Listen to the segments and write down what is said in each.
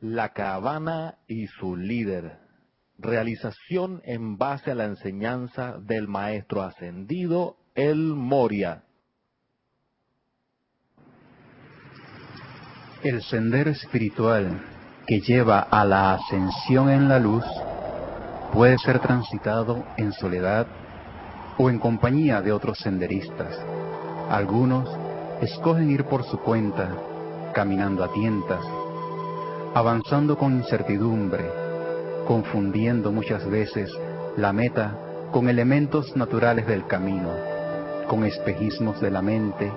La caravana y su líder. Realización en base a la enseñanza del maestro ascendido El Moria. El sendero espiritual que lleva a la ascensión en la luz puede ser transitado en soledad o en compañía de otros senderistas. Algunos escogen ir por su cuenta, caminando a tientas, avanzando con incertidumbre, confundiendo muchas veces la meta con elementos naturales del camino, con espejismos de la mente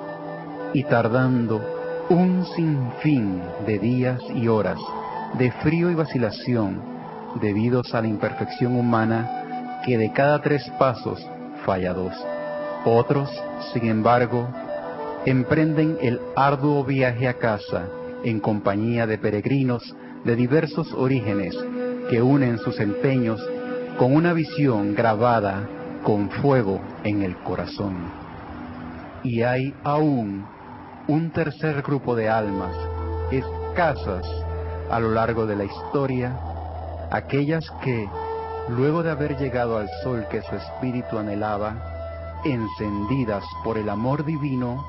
y tardando un sinfín de días y horas de frío y vacilación debidos a la imperfección humana que de cada tres pasos falla dos. Otros, sin embargo, emprenden el arduo viaje a casa en compañía de peregrinos de diversos orígenes que unen sus empeños con una visión grabada con fuego en el corazón. Y hay aún un tercer grupo de almas, escasas a lo largo de la historia, aquellas que, luego de haber llegado al sol que su espíritu anhelaba, encendidas por el amor divino,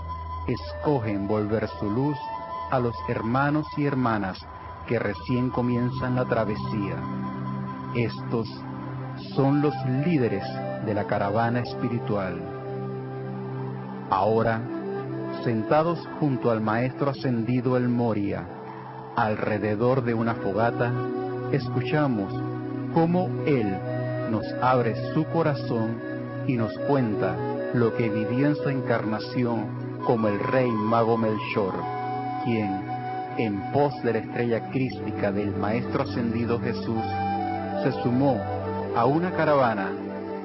escogen volver su luz a los hermanos y hermanas que recién comienzan la travesía. Estos son los líderes de la caravana espiritual. Ahora, sentados junto al Maestro ascendido el Moria, alrededor de una fogata, escuchamos cómo Él nos abre su corazón y nos cuenta lo que vivió en su encarnación como el rey mago Melchor, quien, en pos de la estrella crística del Maestro ascendido Jesús, se sumó a una caravana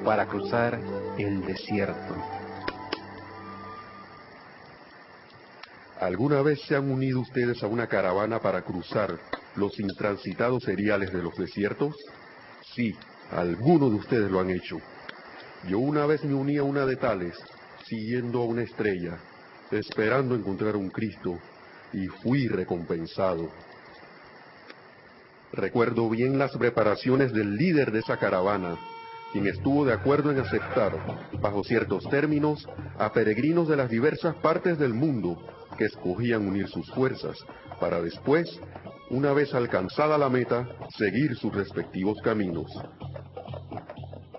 para cruzar el desierto. ¿Alguna vez se han unido ustedes a una caravana para cruzar los intransitados seriales de los desiertos? Sí, algunos de ustedes lo han hecho. Yo una vez me uní a una de tales, siguiendo a una estrella, esperando encontrar un Cristo, y fui recompensado. Recuerdo bien las preparaciones del líder de esa caravana, quien estuvo de acuerdo en aceptar, bajo ciertos términos, a peregrinos de las diversas partes del mundo que escogían unir sus fuerzas, para después, una vez alcanzada la meta, seguir sus respectivos caminos.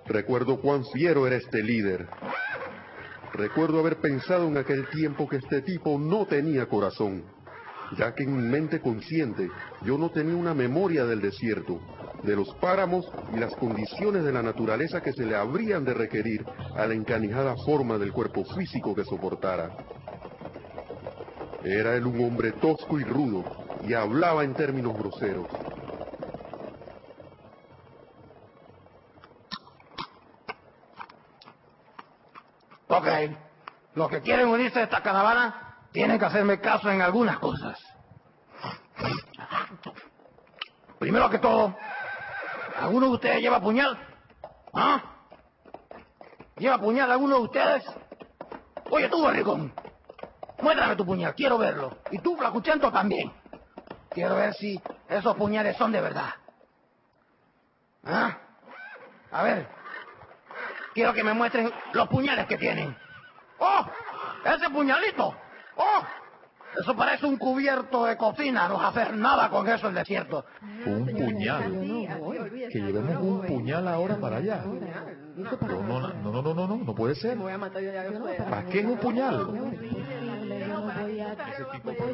Recuerdo cuán fiero era este líder. Recuerdo haber pensado en aquel tiempo que este tipo no tenía corazón ya que en mi mente consciente yo no tenía una memoria del desierto, de los páramos y las condiciones de la naturaleza que se le habrían de requerir a la encanijada forma del cuerpo físico que soportara. Era él un hombre tosco y rudo y hablaba en términos groseros. Ok, los que quieren unirse a esta caravana tienen que hacerme caso en algunas cosas. Primero que todo, ¿alguno de ustedes lleva puñal? ¿Ah? ¿Lleva puñal alguno de ustedes? Oye, tú, barrigón, muéstrame tu puñal, quiero verlo. Y tú, flacuchento, también. Quiero ver si esos puñales son de verdad. ¿Ah? A ver, quiero que me muestren los puñales que tienen. ¡Oh! ¡Ese puñalito! ¡Oh! Eso parece un cubierto de cocina, no hacer nada con eso el desierto. Un puñal. Que llevemos un puñal ahora para allá. No, no, no, no, no, no, no puede ser. ¿Para qué es un puñal?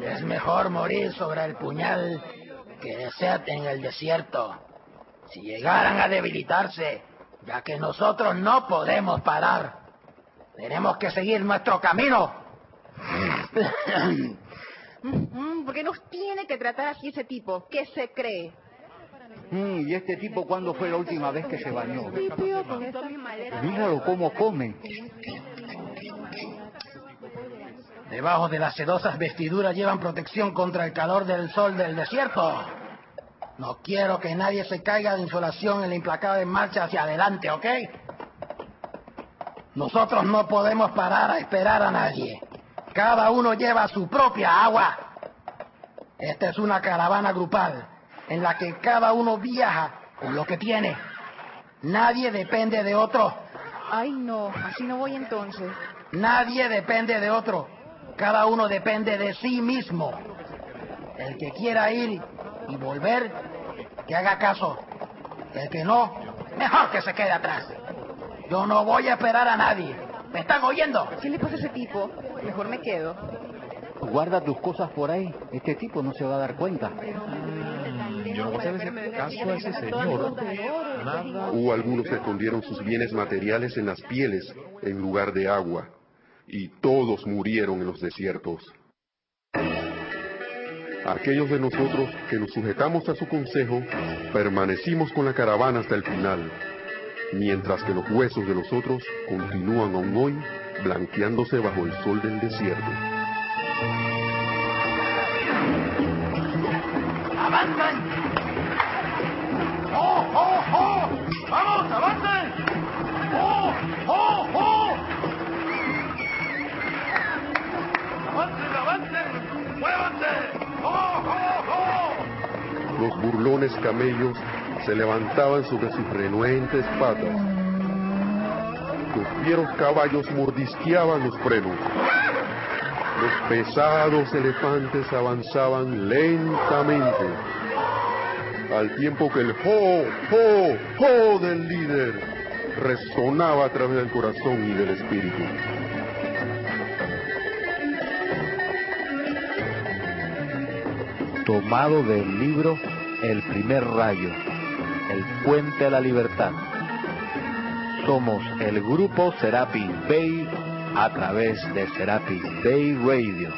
Es mejor morir sobre el puñal que desearte en el desierto. Si llegaran a debilitarse, ya que nosotros no podemos parar, tenemos que seguir nuestro camino Mm, ¿Por qué nos tiene que tratar así ese tipo? ¿Qué se cree? Mm, ¿Y este tipo cuándo fue la última vez que se bañó? Míralo cómo come. Debajo de las sedosas vestiduras llevan protección contra el calor del sol del desierto. No quiero que nadie se caiga de insolación en la implacable marcha hacia adelante, ¿ok? Nosotros no podemos parar a esperar a nadie. Cada uno lleva su propia agua. Esta es una caravana grupal. en la que cada uno viaja con lo que tiene. Nadie depende de otro. Ay, no, así no voy entonces. Nadie depende de otro. Cada uno depende de sí mismo. El que quiera ir y volver, que haga caso. El que no, mejor que se quede atrás. Yo no voy a esperar a nadie. ¿Me están oyendo? ¿Qué le pasa a ese tipo? Mejor me quedo. Guarda tus cosas por ahí. Este tipo no se va a dar cuenta. Mm, yo no voy a hacer caso a ese señor. Nada. O algunos escondieron sus bienes materiales en las pieles en lugar de agua. Y todos murieron en los desiertos. Aquellos de nosotros que nos sujetamos a su consejo, permanecimos con la caravana hasta el final, mientras que los huesos de los otros continúan aún hoy blanqueándose bajo el sol del desierto. ¡Avancen! ¡Oh, oh, oh! ¡Vamos, avancen! ¡Oh, oh, oh! ¡Avancen, avancen! ¡Muévanse! ¡Oh, oh, oh! Los burlones camellos se levantaban sobre sus renuentes patas. Los fieros caballos mordisqueaban los frenos. Los pesados elefantes avanzaban lentamente, al tiempo que el ho, ho, ho del líder resonaba a través del corazón y del espíritu. tomado del libro El primer rayo, el puente a la libertad. Somos el grupo Serapis Bay a través de Serapis Bay Radio.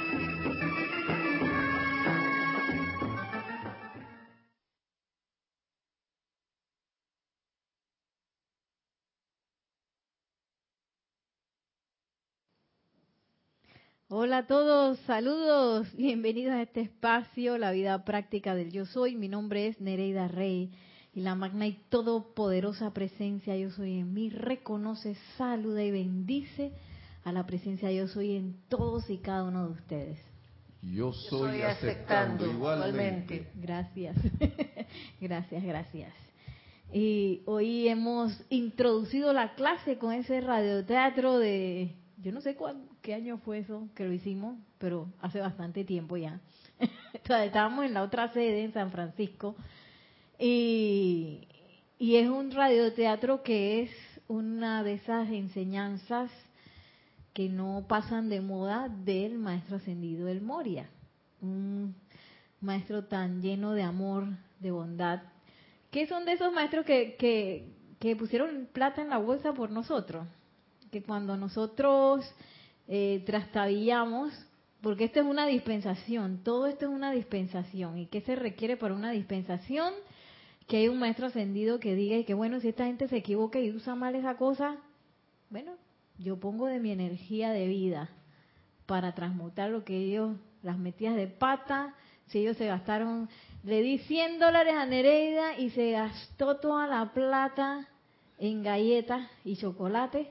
Hola a todos, saludos, bienvenidos a este espacio, la vida práctica del yo soy. Mi nombre es Nereida Rey y la magna y todopoderosa presencia yo soy en mí reconoce, saluda y bendice a la presencia yo soy en todos y cada uno de ustedes. Yo soy, aceptando, igualmente. Gracias, gracias, gracias. Y hoy hemos introducido la clase con ese radioteatro de, yo no sé cuál, qué año fue eso que lo hicimos, pero hace bastante tiempo ya. Estábamos en la otra sede en San Francisco y, y es un radioteatro que es una de esas enseñanzas que no pasan de moda del maestro ascendido del Moria, un maestro tan lleno de amor, de bondad, que son de esos maestros que, que, que pusieron plata en la bolsa por nosotros, que cuando nosotros eh, trastabillamos, porque esto es una dispensación, todo esto es una dispensación, y qué se requiere para una dispensación, que hay un maestro ascendido que diga y que bueno, si esta gente se equivoca y usa mal esa cosa, bueno, yo pongo de mi energía de vida para transmutar lo que ellos, las metidas de pata, si ellos se gastaron, le di 100 dólares a Nereida y se gastó toda la plata en galletas y chocolate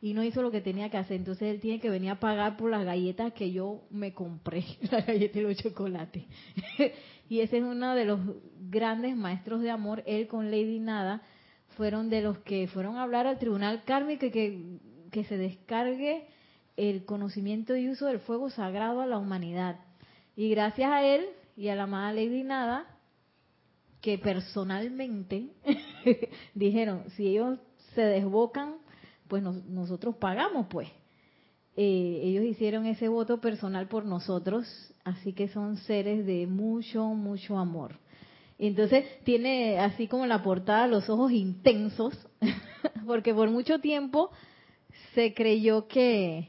y no hizo lo que tenía que hacer. Entonces él tiene que venir a pagar por las galletas que yo me compré, las galletas y los chocolates. y ese es uno de los grandes maestros de amor. Él con Lady Nada fueron de los que fueron a hablar al tribunal kármico y que, que se descargue el conocimiento y uso del fuego sagrado a la humanidad. Y gracias a él y a la amada Lady Nada, que personalmente dijeron, si ellos se desbocan, pues nosotros pagamos, pues. Eh, ellos hicieron ese voto personal por nosotros, así que son seres de mucho, mucho amor. Entonces tiene así como la portada los ojos intensos, porque por mucho tiempo se creyó que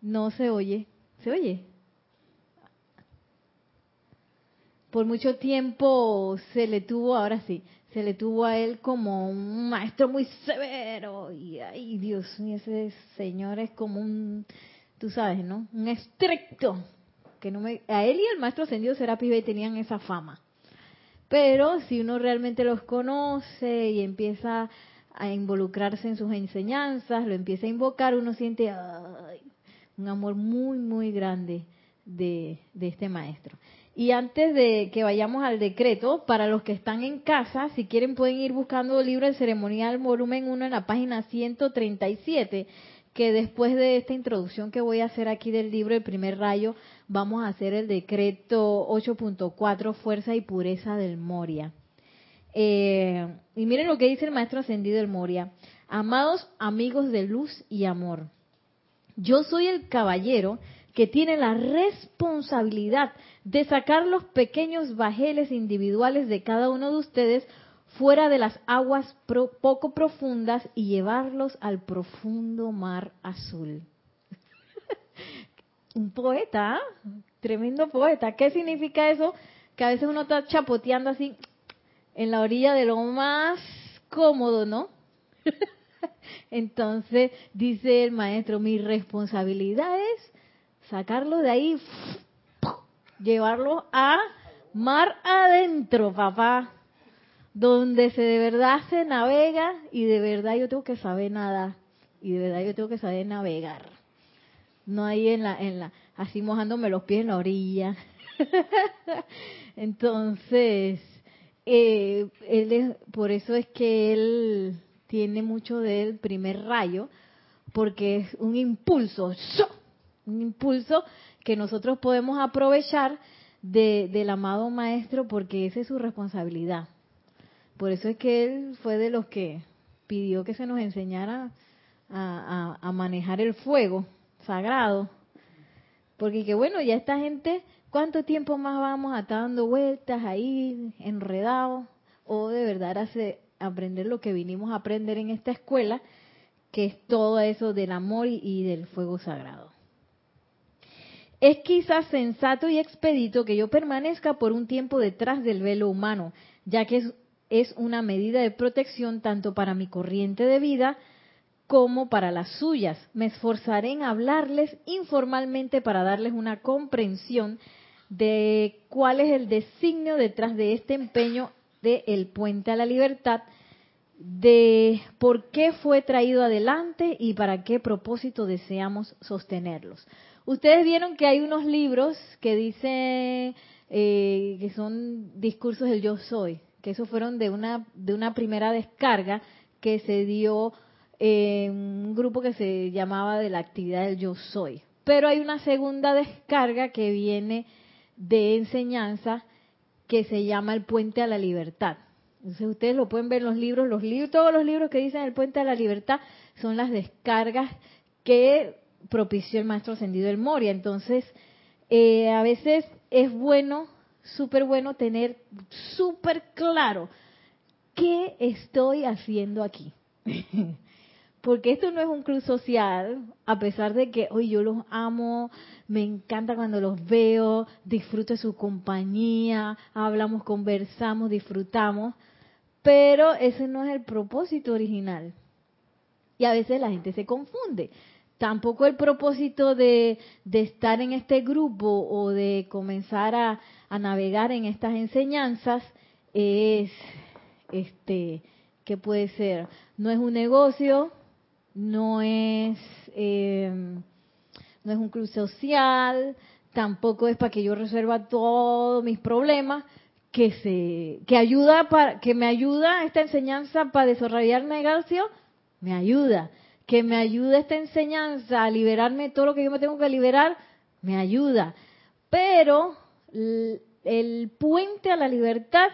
no se oye. ¿Se oye? Por mucho tiempo se le tuvo, ahora sí, se le tuvo a él como un maestro muy severo y ay Dios mío ese señor es como un tú sabes no un estricto que no me a él y el maestro ascendido Serapis Bey tenían esa fama. Pero si uno realmente los conoce y empieza a involucrarse en sus enseñanzas lo empieza a invocar uno siente un amor muy muy grande de, de este maestro Y antes de que vayamos al decreto, para los que están en casa, si quieren pueden ir buscando el libro del ceremonial volumen 1 en la página 137, que después de esta introducción que voy a hacer aquí del libro El primer rayo, vamos a hacer el decreto 8.4, fuerza y pureza del Moria. Eh, y miren lo que dice el maestro ascendido del Moria. Amados amigos de luz y amor, yo soy el caballero que tiene la responsabilidad de sacar los pequeños bajeles individuales de cada uno de ustedes fuera de las aguas poco profundas y llevarlos al profundo mar azul. Un poeta, tremendo poeta. ¿Qué significa eso? Que a veces uno está chapoteando así en la orilla de lo más cómodo, ¿no? Entonces dice el maestro, mi responsabilidad es sacarlo de ahí, llevarlo a mar adentro, papá, donde se de verdad se navega y de verdad yo tengo que saber nada y de verdad yo tengo que saber navegar. No ahí en la, en la, así mojándome los pies en la orilla. Entonces, eh, él por eso es que él tiene mucho del primer rayo, porque es un impulso, un impulso que nosotros podemos aprovechar del amado maestro porque esa es su responsabilidad. Por eso es que él fue de los que pidió que se nos enseñara a, manejar el fuego sagrado. Porque que bueno, ya esta gente, ¿cuánto tiempo más vamos a estar dando vueltas ahí, enredados? O de verdad hace, aprender lo que vinimos a aprender en esta escuela, que es todo eso del amor y del fuego sagrado. Es quizás sensato y expedito que yo permanezca por un tiempo detrás del velo humano, ya que es, una medida de protección tanto para mi corriente de vida como para las suyas. Me esforzaré en hablarles informalmente para darles una comprensión de cuál es el designio detrás de este empeño de el puente a la libertad, de por qué fue traído adelante y para qué propósito deseamos sostenerlos. Ustedes vieron que hay unos libros que dicen eh, que son discursos del yo soy, que esos fueron de una, de una primera descarga que se dio en un grupo que se llamaba de la actividad del yo soy. Pero hay una segunda descarga que viene de enseñanza que se llama el puente a la libertad. Entonces ustedes lo pueden ver en los libros, los libros, todos los libros que dicen el puente a la libertad son las descargas que propició el maestro ascendido del Moria. Entonces, eh, a veces es bueno, súper bueno tener súper claro qué estoy haciendo aquí. Porque esto no es un club social, a pesar de que hoy yo los amo, me encanta cuando los veo, disfruto de su compañía, hablamos, conversamos, disfrutamos, pero ese no es el propósito original. Y a veces la gente se confunde tampoco el propósito de, estar en este grupo o de comenzar a, navegar en estas enseñanzas es, este, ¿qué puede ser? No es un negocio, no es, em, no es un club social, tampoco es para que yo resuelva todos mis problemas, que se, que ayuda para, que me ayuda esta enseñanza para desarrollar negocio, me ayuda que me ayude esta enseñanza a liberarme todo lo que yo me tengo que liberar, me ayuda. Pero el puente a la libertad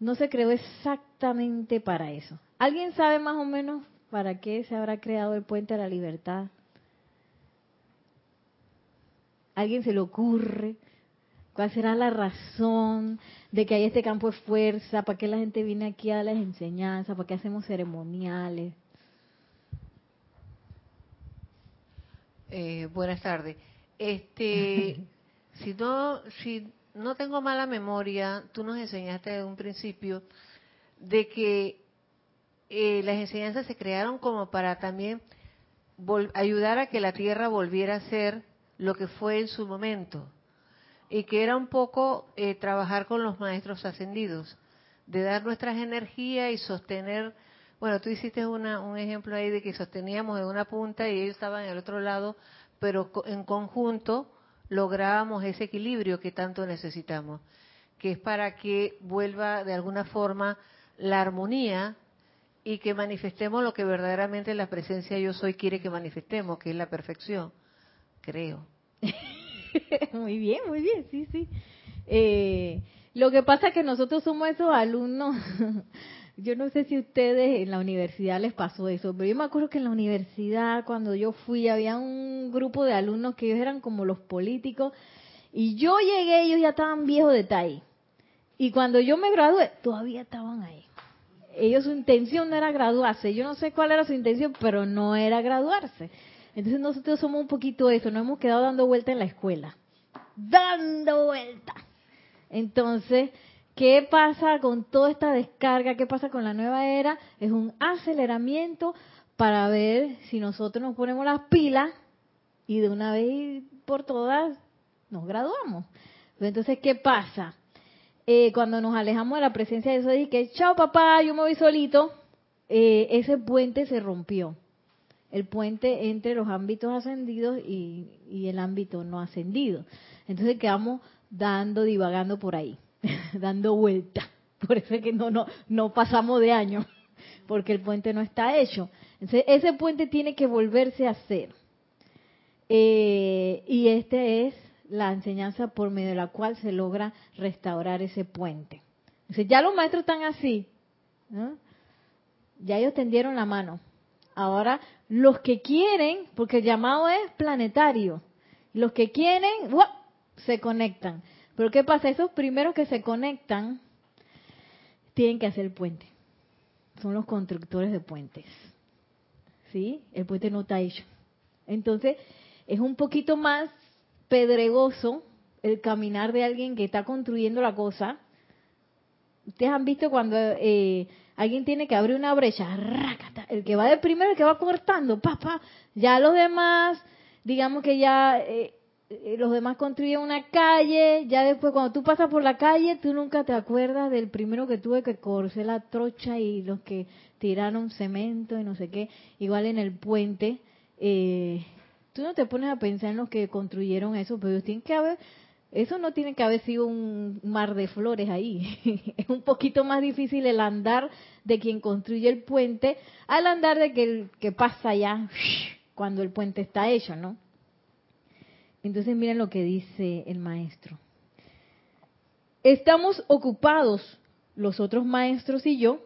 no se creó exactamente para eso. ¿Alguien sabe más o menos para qué se habrá creado el puente a la libertad? ¿Alguien se le ocurre? ¿Cuál será la razón de que hay este campo de fuerza? ¿Para qué la gente viene aquí a las enseñanzas? ¿Para qué hacemos ceremoniales? Eh, buenas tardes. Este, si no, si no tengo mala memoria, tú nos enseñaste desde un principio de que eh, las enseñanzas se crearon como para también ayudar a que la Tierra volviera a ser lo que fue en su momento y que era un poco eh, trabajar con los maestros ascendidos, de dar nuestras energías y sostener bueno, tú hiciste un ejemplo ahí de que sosteníamos en una punta y ellos estaban en el otro lado, pero en conjunto lográbamos ese equilibrio que tanto necesitamos, que es para que vuelva de alguna forma la armonía y que manifestemos lo que verdaderamente la presencia yo soy quiere que manifestemos, que es la perfección, creo. muy bien, muy bien, sí, sí. Eh, lo que pasa es que nosotros somos esos alumnos, yo no sé si ustedes en la universidad les pasó eso, pero yo me acuerdo que en la universidad cuando yo fui había un grupo de alumnos que ellos eran como los políticos y yo llegué, ellos ya estaban viejos de ahí. Y cuando yo me gradué, todavía estaban ahí. Ellos su intención no era graduarse. Yo no sé cuál era su intención, pero no era graduarse. Entonces nosotros somos un poquito eso, nos hemos quedado dando vuelta en la escuela. Dando vuelta. Entonces, ¿qué pasa con toda esta descarga? ¿Qué pasa con la nueva era? Es un aceleramiento para ver si nosotros nos ponemos las pilas y de una vez por todas nos graduamos. Entonces, ¿qué pasa? Eh, cuando nos alejamos de la presencia de y que, chao papá, yo me voy solito, eh, ese puente se rompió el puente entre los ámbitos ascendidos y, el ámbito no ascendido. Entonces quedamos dando, divagando por ahí, dando vuelta. Por eso es que no, no, no pasamos de año, porque el puente no está hecho. Ese puente tiene que volverse a hacer. Eh, y esta es la enseñanza por medio de la cual se logra restaurar ese puente. Ya los maestros están así, ya ellos tendieron la mano. Ahora los que quieren, porque el llamado es planetario, los que quieren, se conectan. Pero ¿qué pasa? Esos primeros que se conectan tienen que hacer el puente. Son los constructores de puentes. ¿Sí? El puente no está hecho. Entonces, es un poquito más pedregoso el caminar de alguien que está construyendo la cosa. Ustedes han visto cuando eh, alguien tiene que abrir una brecha, el que va de primero, el que va cortando, papá, ya los demás, digamos que ya eh, los demás construyen una calle, ya después cuando tú pasas por la calle, tú nunca te acuerdas del primero que tuve que correr la trocha y los que tiraron cemento y no sé qué, igual en el puente, eh, tú no te pones a pensar en los que construyeron eso, pero tienen que haber eso no tiene que haber sido un mar de flores ahí. es un poquito más difícil el andar de quien construye el puente al andar de que, el, que pasa allá cuando el puente está hecho, ¿no? Entonces miren lo que dice el maestro. Estamos ocupados, los otros maestros y yo,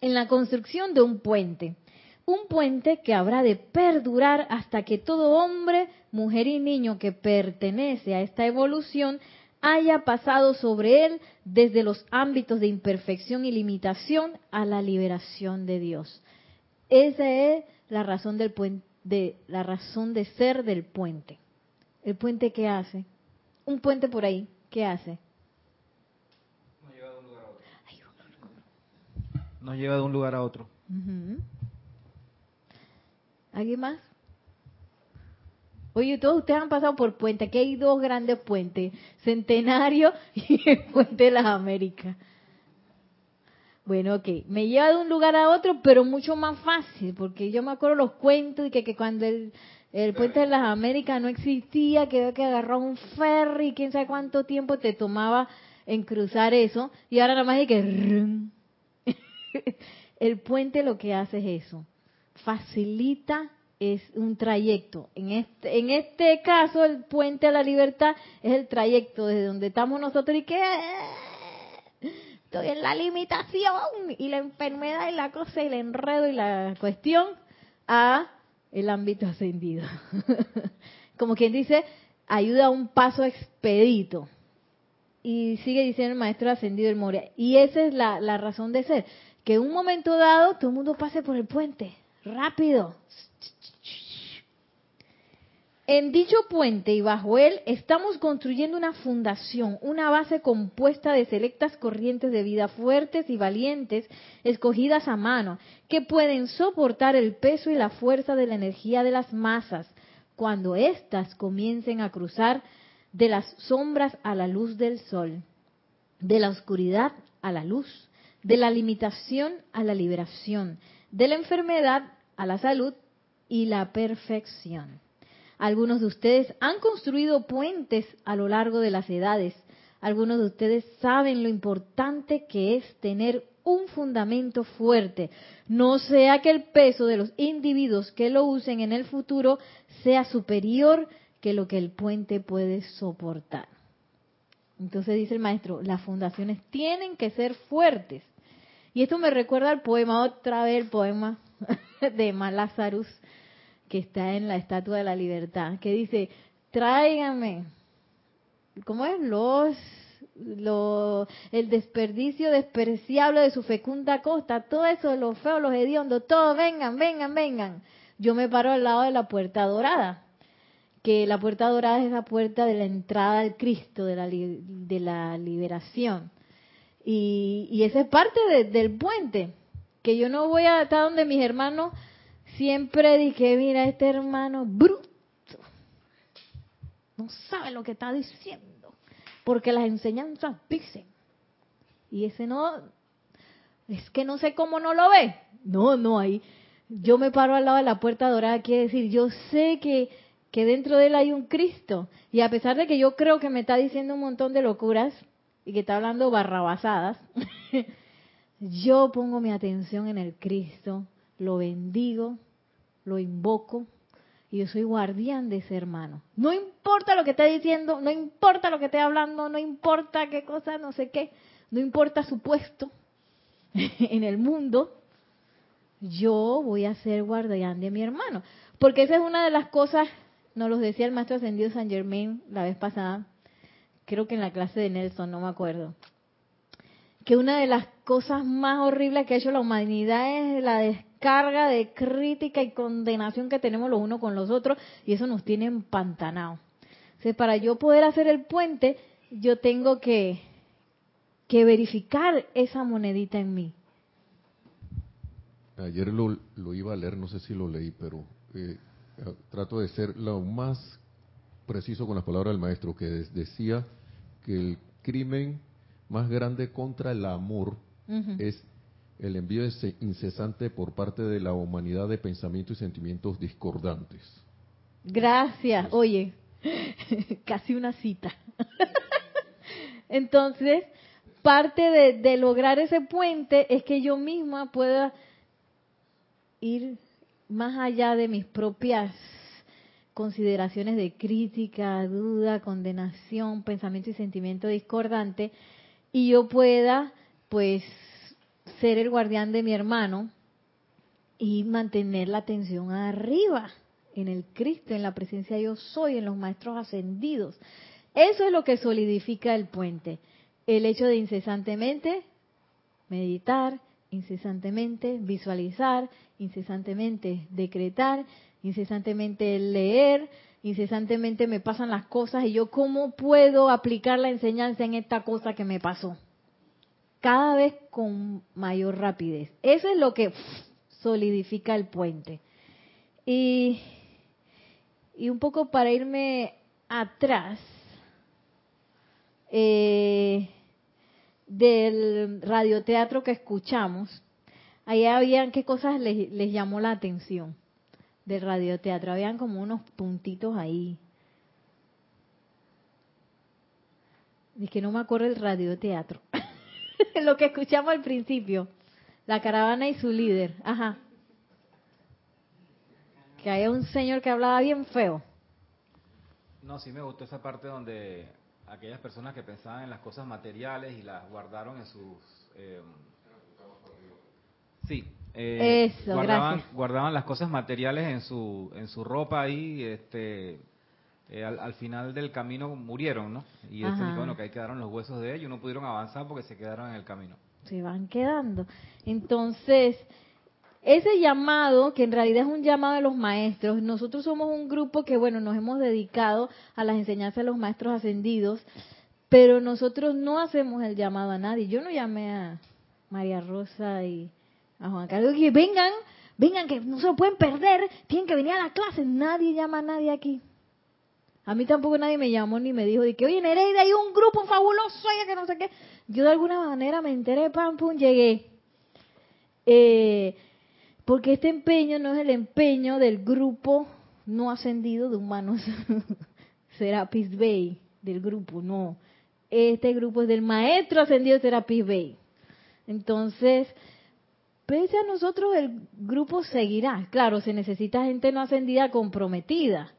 en la construcción de un puente un puente que habrá de perdurar hasta que todo hombre, mujer y niño que pertenece a esta evolución haya pasado sobre él desde los ámbitos de imperfección y limitación a la liberación de Dios. Esa es la razón del de la razón de ser del puente. El puente qué hace? Un puente por ahí, ¿qué hace? Nos lleva de un lugar a otro. Nos lleva de un lugar a otro. ¿Alguien más? Oye, todos ustedes han pasado por puente. Aquí hay dos grandes puentes, Centenario y el Puente de las Américas. Bueno, ok, me lleva de un lugar a otro, pero mucho más fácil, porque yo me acuerdo los cuentos y que, que cuando el, el puente de las Américas no existía, que había que agarrar un ferry, quién sabe cuánto tiempo te tomaba en cruzar eso, y ahora nada más hay que... el puente lo que hace es eso, facilita es un trayecto. En este, en este caso, el puente a la libertad es el trayecto desde donde estamos nosotros y que estoy en la limitación y la enfermedad y la cosa y el enredo y la cuestión a el ámbito ascendido. Como quien dice, ayuda a un paso expedito. Y sigue diciendo el maestro ascendido el Moria. Y esa es la, la razón de ser. Que en un momento dado todo el mundo pase por el puente rápido. En dicho puente y bajo él estamos construyendo una fundación, una base compuesta de selectas corrientes de vida fuertes y valientes, escogidas a mano, que pueden soportar el peso y la fuerza de la energía de las masas cuando éstas comiencen a cruzar de las sombras a la luz del sol, de la oscuridad a la luz, de la limitación a la liberación, de la enfermedad a la salud y la perfección. Algunos de ustedes han construido puentes a lo largo de las edades. Algunos de ustedes saben lo importante que es tener un fundamento fuerte, no sea que el peso de los individuos que lo usen en el futuro sea superior que lo que el puente puede soportar. Entonces dice el maestro, las fundaciones tienen que ser fuertes. Y esto me recuerda al poema, otra vez el poema de Malázarus, que está en la Estatua de la Libertad, que dice, tráigame, ¿cómo es? Los el desperdicio despreciable de su fecunda costa, todo eso, los feos, los hediondos, todos vengan, vengan, vengan. Yo me paro al lado de la puerta dorada, que la puerta dorada es la puerta de la entrada al Cristo, de la, de la liberación. Y, y esa es parte del puente, que yo no voy a estar donde mis hermanos siempre dije, mira, este hermano bruto, no sabe lo que está diciendo porque las enseñanzas dicen. Y ese no, es que no sé cómo no lo ve. No, no, ahí yo me paro al lado de la puerta dorada, quiere decir, yo sé que, que dentro de él hay un Cristo. Y a pesar de que yo creo que me está diciendo un montón de locuras y que está hablando barrabasadas, yo pongo mi atención en el Cristo, lo bendigo, lo invoco y yo soy guardián de ese hermano. No importa lo que esté diciendo, no importa lo que esté hablando, no importa qué cosa, no sé qué, no importa su puesto en el mundo, yo voy a ser guardián de mi hermano. Porque esa es una de las cosas, nos lo decía el maestro ascendido San Germain la vez pasada, creo que en la clase de Nelson, no me acuerdo, que una de las cosas más horribles que ha hecho la humanidad es la descarga de crítica y condenación que tenemos los unos con los otros y eso nos tiene empantanados. Entonces, para yo poder hacer el puente, yo tengo que, que verificar esa monedita en mí. Ayer lo, lo, iba a leer, no sé si lo leí, pero eh, trato de ser lo más preciso con las palabras del maestro, que decía que el crimen más grande contra el amor es el envío incesante por parte de la humanidad de pensamientos y sentimientos discordantes. Gracias. Oye, casi una cita. Entonces, parte de, de, lograr ese puente es que yo misma pueda ir más allá de mis propias consideraciones de crítica, duda, condenación, pensamiento y sentimiento discordante y yo pueda, pues, ser el guardián de mi hermano y mantener la atención arriba, en el Cristo, en la presencia yo soy, en los maestros ascendidos. Eso es lo que solidifica el puente. El hecho de incesantemente meditar, incesantemente visualizar, incesantemente decretar, incesantemente leer, incesantemente me pasan las cosas y yo cómo puedo aplicar la enseñanza en esta cosa que me pasó. Cada vez con mayor rapidez. Eso es lo que solidifica el puente. Y, y un poco para irme atrás eh, del radioteatro que escuchamos, allá habían qué cosas les, les llamó la atención del radioteatro. Habían como unos puntitos ahí. Es que no me acuerdo el radioteatro. Lo que escuchamos al principio. La caravana y su líder. Ajá. Que había un señor que hablaba bien feo. No, sí me gustó esa parte donde aquellas personas que pensaban en las cosas materiales y las guardaron en sus... Eh, sí, eh, Eso, guardaban, guardaban las cosas materiales en su, en su ropa ahí, este, eh, al, final del camino murieron, ¿no? Y este, bueno, que ahí quedaron los huesos de ellos, no pudieron avanzar porque se quedaron en el camino. Se van quedando. Entonces, ese llamado, que en realidad es un llamado de los maestros, nosotros somos un grupo que, bueno, nos hemos dedicado a las enseñanzas de los maestros ascendidos, pero nosotros no hacemos el llamado a nadie. Yo no llamé a María Rosa y a Juan Carlos, que vengan, vengan, que no se lo pueden perder, tienen que venir a la clase. Nadie llama a nadie aquí. A mí tampoco nadie me llamó ni me dijo de que, oye, Nereida, hay un grupo fabuloso, oye, que no sé qué. Yo de alguna manera me enteré, pam, pum, llegué. Eh, porque este empeño no es el empeño del grupo no ascendido de humanos Serapis Bay del grupo, no. Este grupo es del maestro ascendido Serapis Bay. Entonces, pese a nosotros el grupo seguirá. Claro, se necesita gente no ascendida comprometida.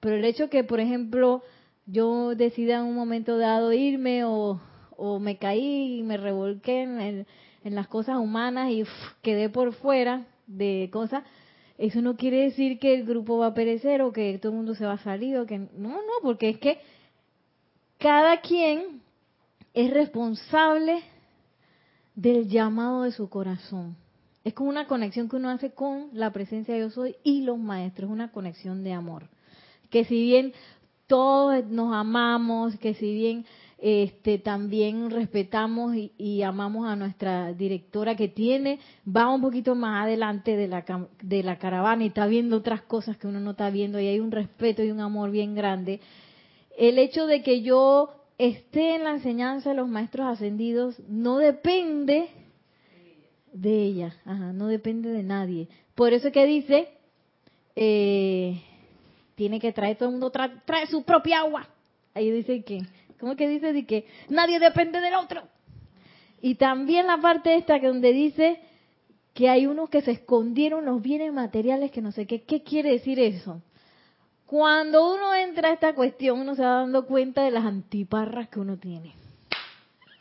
Pero el hecho que, por ejemplo, yo decida en un momento dado irme o, me caí y me revolqué en, las cosas humanas y quedé por fuera de cosas, eso no quiere decir que el grupo va a perecer o que todo el mundo se va a salir o que no, no, porque es que cada quien es responsable del llamado de su corazón. Es como una conexión que uno hace con la presencia de yo soy y los maestros, una conexión de amor. Que si bien todos nos amamos, que si bien este, también respetamos y, amamos a nuestra directora que tiene, va un poquito más adelante de la, de la caravana y está viendo otras cosas que uno no está viendo y hay un respeto y un amor bien grande. El hecho de que yo esté en la enseñanza de los maestros ascendidos no depende de ella, no depende de nadie. Por eso es que dice, eh, tiene que traer todo el mundo, trae, su propia agua. Ahí dice que, ¿cómo que dice? Que nadie depende del otro. Y también la parte esta que donde dice que hay unos que se escondieron los bienes materiales que no sé qué. ¿Qué quiere decir eso? Cuando uno entra a esta cuestión, uno se va dando cuenta de las antiparras que uno tiene.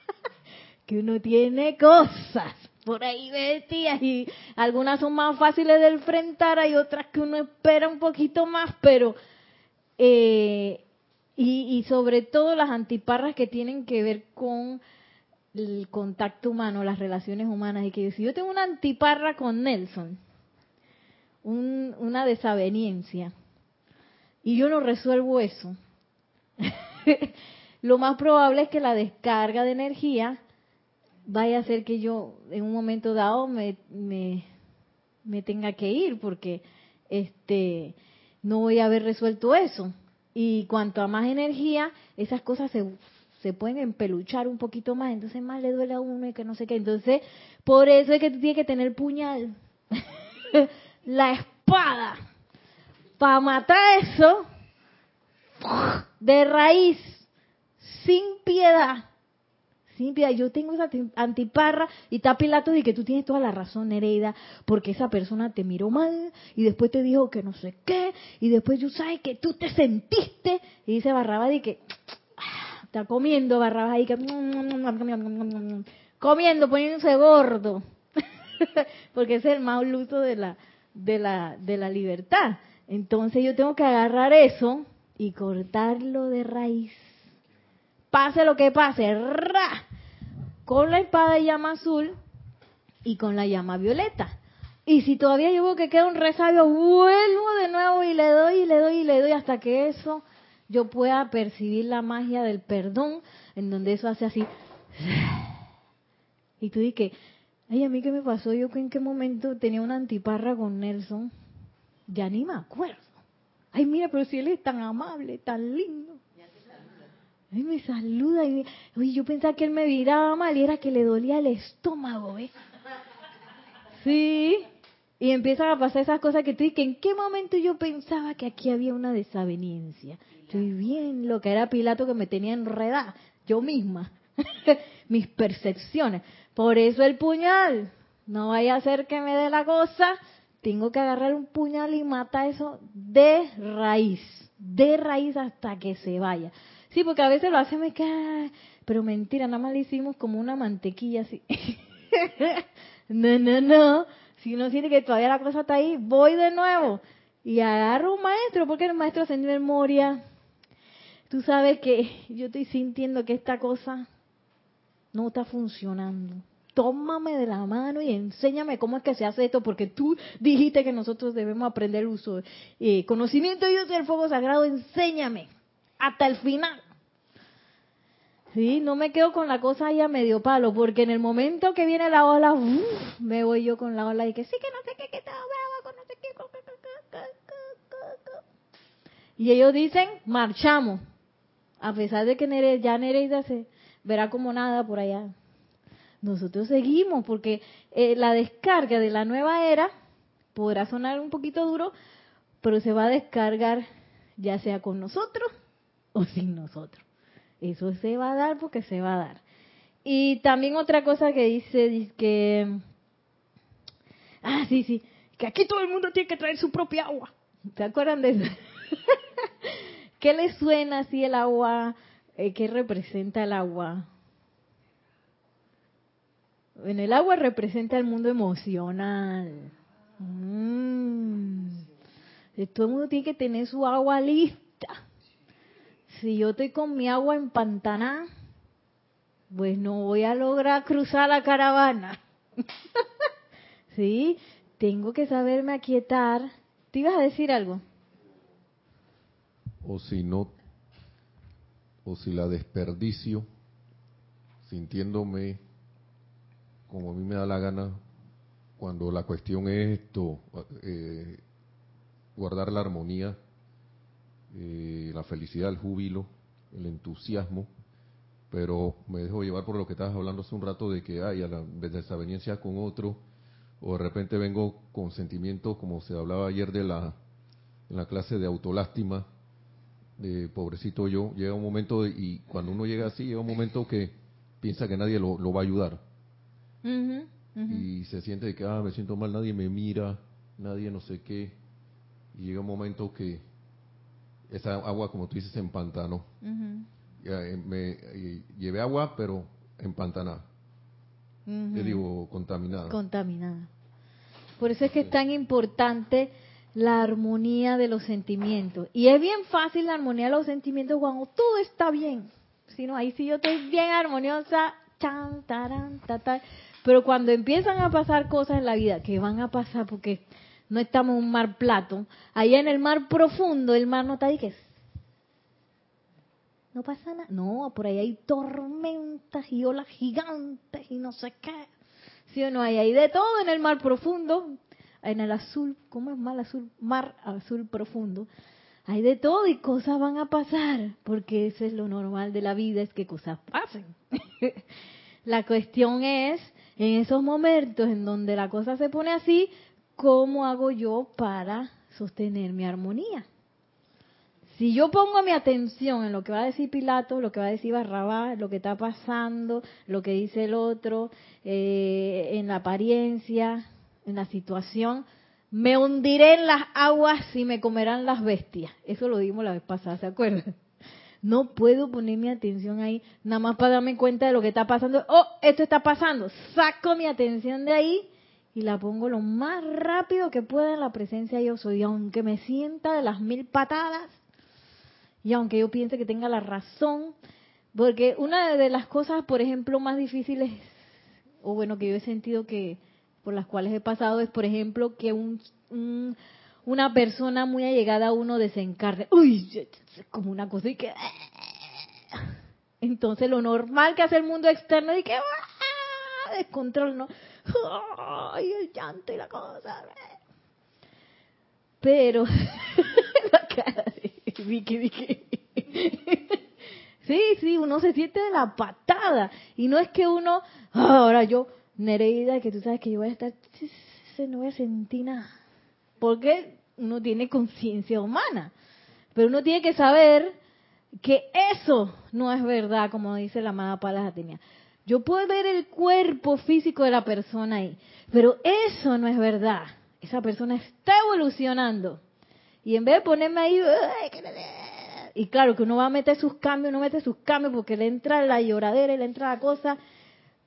que uno tiene cosas por ahí vestidas y algunas son más fáciles de enfrentar, hay otras que uno espera un poquito más, pero eh, y, y, sobre todo las antiparras que tienen que ver con el contacto humano, las relaciones humanas, y que si yo tengo una antiparra con Nelson, una desaveniencia, y yo no resuelvo eso, lo más probable es que la descarga de energía vaya a ser que yo en un momento dado me, me, tenga que ir porque este no voy a haber resuelto eso. Y cuanto a más energía, esas cosas se, se pueden empeluchar un poquito más, entonces más le duele a uno y que no sé qué. Entonces, por eso es que tú tienes que tener puñal, la espada, para matar eso de raíz, sin piedad Simpia, yo tengo esa antiparra y está Pilato y que tú tienes toda la razón, Nereida, porque esa persona te miró mal y después te dijo que no sé qué y después yo sabes que tú te sentiste y dice Barrabás y que está comiendo Barrabás y que comiendo, poniéndose gordo, porque es el más luto de la de la de la libertad. Entonces yo tengo que agarrar eso y cortarlo de raíz pase lo que pase, ¡ra! con la espada de llama azul y con la llama violeta. Y si todavía veo que queda un resabio, vuelvo de nuevo y le doy y le doy y le doy hasta que eso yo pueda percibir la magia del perdón, en donde eso hace así. Y tú dices, ay, a mí qué me pasó, yo en qué momento tenía una antiparra con Nelson, ya ni me acuerdo. Ay, mira, pero si él es tan amable, tan lindo. Ay, me saluda y oye, yo pensaba que él me miraba mal y era que le dolía el estómago, ¿ves? Sí. Y empiezan a pasar esas cosas que tú dices, ¿en qué momento yo pensaba que aquí había una desaveniencia? Estoy bien lo que era Pilato que me tenía enredada, yo misma, mis percepciones. Por eso el puñal, no vaya a ser que me dé la cosa, tengo que agarrar un puñal y matar eso de raíz, de raíz hasta que se vaya. Sí, porque a veces lo hacemos que, pero mentira, nada más le hicimos como una mantequilla así. no, no, no. Si uno siente que todavía la cosa está ahí, voy de nuevo y agarro un maestro, porque el maestro hace memoria. Tú sabes que yo estoy sintiendo que esta cosa no está funcionando. Tómame de la mano y enséñame cómo es que se hace esto, porque tú dijiste que nosotros debemos aprender uso, eh, conocimiento y uso del fuego sagrado, enséñame hasta el final. Sí, no me quedo con la cosa ahí a medio palo, porque en el momento que viene la ola, me voy yo con la ola y que sí que no sé qué, que estaba con no sé qué. Y ellos dicen, marchamos. A pesar de que ya Nereida se verá como nada por allá. Nosotros seguimos, porque eh, la descarga de la nueva era podrá sonar un poquito duro, pero se va a descargar ya sea con nosotros o sin nosotros. Eso se va a dar porque se va a dar. Y también otra cosa que dice, dice que... Ah, sí, sí, que aquí todo el mundo tiene que traer su propia agua. ¿Se acuerdan de eso? ¿Qué le suena así el agua? Eh, ¿Qué representa el agua? En el agua representa el mundo emocional. Mm. Todo el mundo tiene que tener su agua lista. Si yo estoy con mi agua en pantana, pues no voy a lograr cruzar la caravana. ¿Sí? Tengo que saberme aquietar. ¿Te ibas a decir algo? O si no, o si la desperdicio, sintiéndome como a mí me da la gana, cuando la cuestión es esto, eh, guardar la armonía, eh, la felicidad, el júbilo, el entusiasmo, pero me dejo llevar por lo que estabas hablando hace un rato de que hay a la desaveniencia con otro, o de repente vengo con sentimientos, como se hablaba ayer de la, en la clase de autolástima, de pobrecito yo, llega un momento, y cuando uno llega así, llega un momento que piensa que nadie lo, va a ayudar. Y se siente de que, ah, me siento mal, nadie me mira, nadie no sé qué. Y llega un momento que esa agua, como tú dices, se empantanó. Eh, me eh, llevé agua, pero empantanada. Yo digo, contaminada. Contaminada. Por eso es que es tan importante la armonía de los sentimientos. Y es bien fácil la armonía de los sentimientos cuando todo está bien. Si no, ahí sí yo estoy bien armoniosa, chan, taran, Pero cuando empiezan a pasar cosas en la vida, que van a pasar porque no estamos en un mar plato, allá en el mar profundo, el mar no está ahí que no pasa nada. No, por ahí hay tormentas y olas gigantes y no sé qué. ¿Sí o no? Hay, hay de todo en el mar profundo, en el azul, ¿cómo es mal azul? Mar azul profundo. Hay de todo y cosas van a pasar, porque eso es lo normal de la vida, es que cosas pasen. la cuestión es, en esos momentos en donde la cosa se pone así, ¿cómo hago yo para sostener mi armonía? Si yo pongo mi atención en lo que va a decir Pilato, lo que va a decir Barrabás, lo que está pasando, lo que dice el otro, eh, en la apariencia, en la situación, me hundiré en las aguas y me comerán las bestias. Eso lo dimos la vez pasada, ¿se acuerdan? No puedo poner mi atención ahí, nada más para darme cuenta de lo que está pasando. Oh, esto está pasando. Saco mi atención de ahí y la pongo lo más rápido que pueda en la presencia yo soy. aunque me sienta de las mil patadas, y aunque yo piense que tenga la razón, porque una de las cosas, por ejemplo, más difíciles, o bueno, que yo he sentido que por las cuales he pasado, es, por ejemplo, que un, una persona muy allegada a uno desencarne. Uy, es como una cosa y que... Entonces lo normal que hace el mundo externo es que... Descontrol, ¿no? ¡Ay, el llanto y la cosa! Pero... la cara Vicky, Vicky. sí, sí, uno se siente de la patada. Y no es que uno, ah, ahora yo, Nereida, que tú sabes que yo voy a estar, no voy a sentir nada. Porque uno tiene conciencia humana. Pero uno tiene que saber que eso no es verdad, como dice la amada Palas Atenia. Yo puedo ver el cuerpo físico de la persona ahí, pero eso no es verdad. Esa persona está evolucionando. Y en vez de ponerme ahí, y claro que uno va a meter sus cambios, uno mete sus cambios porque le entra la lloradera y le entra la cosa,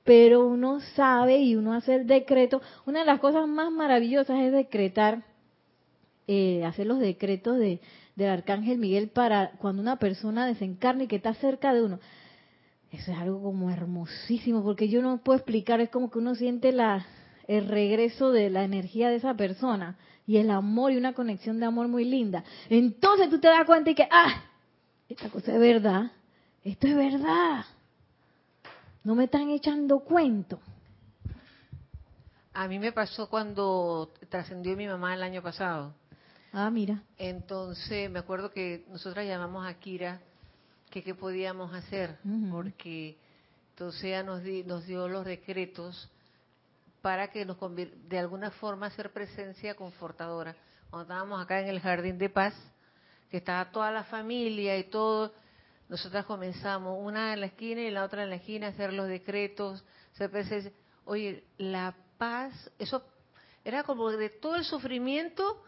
pero uno sabe y uno hace el decreto. Una de las cosas más maravillosas es decretar, eh, hacer los decretos de, del arcángel Miguel para cuando una persona desencarna y que está cerca de uno. Eso es algo como hermosísimo, porque yo no puedo explicar, es como que uno siente la, el regreso de la energía de esa persona y el amor y una conexión de amor muy linda. Entonces tú te das cuenta y que, ah, esta cosa es verdad, esto es verdad. No me están echando cuento. A mí me pasó cuando trascendió mi mamá el año pasado. Ah, mira. Entonces me acuerdo que nosotras llamamos a Kira que qué podíamos hacer, porque entonces ella nos, nos dio los decretos para que nos de alguna forma hacer presencia confortadora, cuando estábamos acá en el Jardín de Paz, que estaba toda la familia y todo, nosotras comenzamos, una en la esquina y la otra en la esquina, a hacer los decretos. Oye, la paz, eso era como de todo el sufrimiento,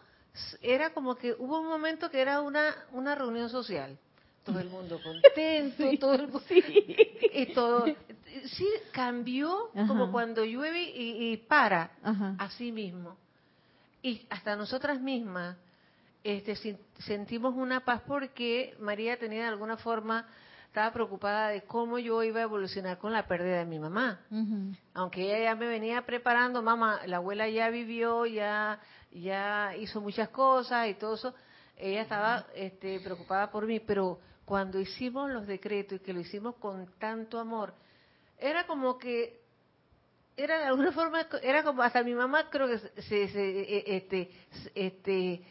era como que hubo un momento que era una, una reunión social. Todo el mundo contento, todo el mundo, y todo. Sí, cambió como cuando llueve y, para, así mismo. Y hasta nosotras mismas este, sentimos una paz porque María tenía de alguna forma estaba preocupada de cómo yo iba a evolucionar con la pérdida de mi mamá. Aunque ella ya me venía preparando, mamá, la abuela ya vivió, ya, ya hizo muchas cosas y todo eso, ella estaba este, preocupada por mí, pero cuando hicimos los decretos y que lo hicimos con tanto amor, era como que era de alguna forma era como hasta mi mamá creo que se, se e, este este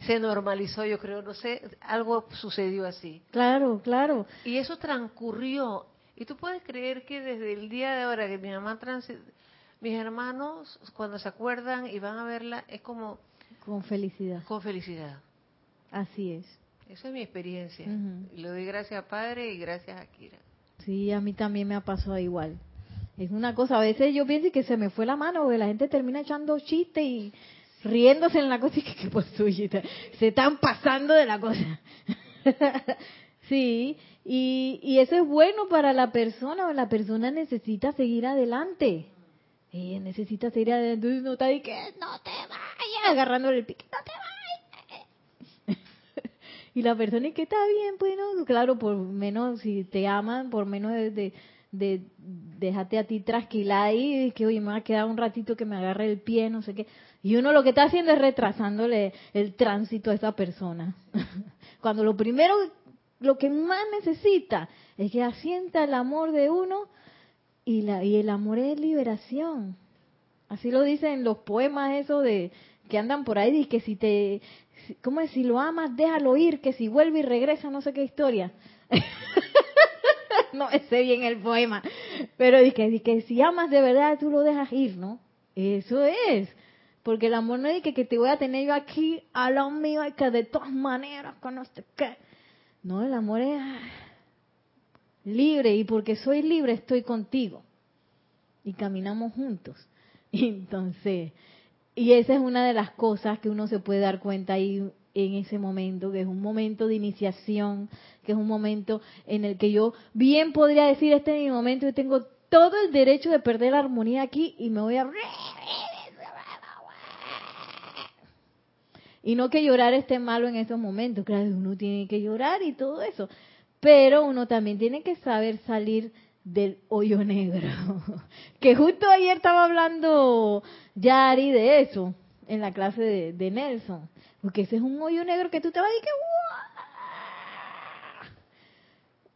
se normalizó, yo creo, no sé, algo sucedió así. Claro, claro. Y eso transcurrió. Y tú puedes creer que desde el día de ahora que mi mamá mis hermanos cuando se acuerdan y van a verla es como con felicidad. Con felicidad. Así es. Esa es mi experiencia. Le doy gracias a Padre y gracias a Kira. Sí, a mí también me ha pasado igual. Es una cosa, a veces yo pienso que se me fue la mano, porque la gente termina echando chiste y riéndose en la cosa y que, pues, se están pasando de la cosa. sí, y, y eso es bueno para la persona, la persona necesita seguir adelante. Necesita seguir adelante, no está de que no te vayas, agarrándole el pique, no te vayas. y la persona y que está bien, pues no, claro, por menos si te aman, por menos de de déjate a ti trasquilada ahí, que oye, me va a quedar un ratito que me agarre el pie, no sé qué. Y uno lo que está haciendo es retrasándole el tránsito a esa persona. Cuando lo primero, lo que más necesita es que asienta el amor de uno y, la, y el amor es liberación. Así lo dicen los poemas esos de que andan por ahí y que si te, ¿cómo es? Si lo amas, déjalo ir, que si vuelve y regresa, no sé qué historia. no sé bien el poema, pero dije, que si amas de verdad, tú lo dejas ir, ¿no? Eso es. Porque el amor no es que, que te voy a tener yo aquí a lo mío y que de todas maneras, con no qué. No, el amor es libre y porque soy libre estoy contigo. Y caminamos juntos. Entonces, y esa es una de las cosas que uno se puede dar cuenta ahí en ese momento, que es un momento de iniciación, que es un momento en el que yo bien podría decir, este es mi momento, yo tengo todo el derecho de perder la armonía aquí y me voy a... Y no que llorar esté malo en esos momentos, claro, uno tiene que llorar y todo eso, pero uno también tiene que saber salir del hoyo negro. que justo ayer estaba hablando Yari de eso en la clase de, Nelson porque ese es un hoyo negro que tú te vas y que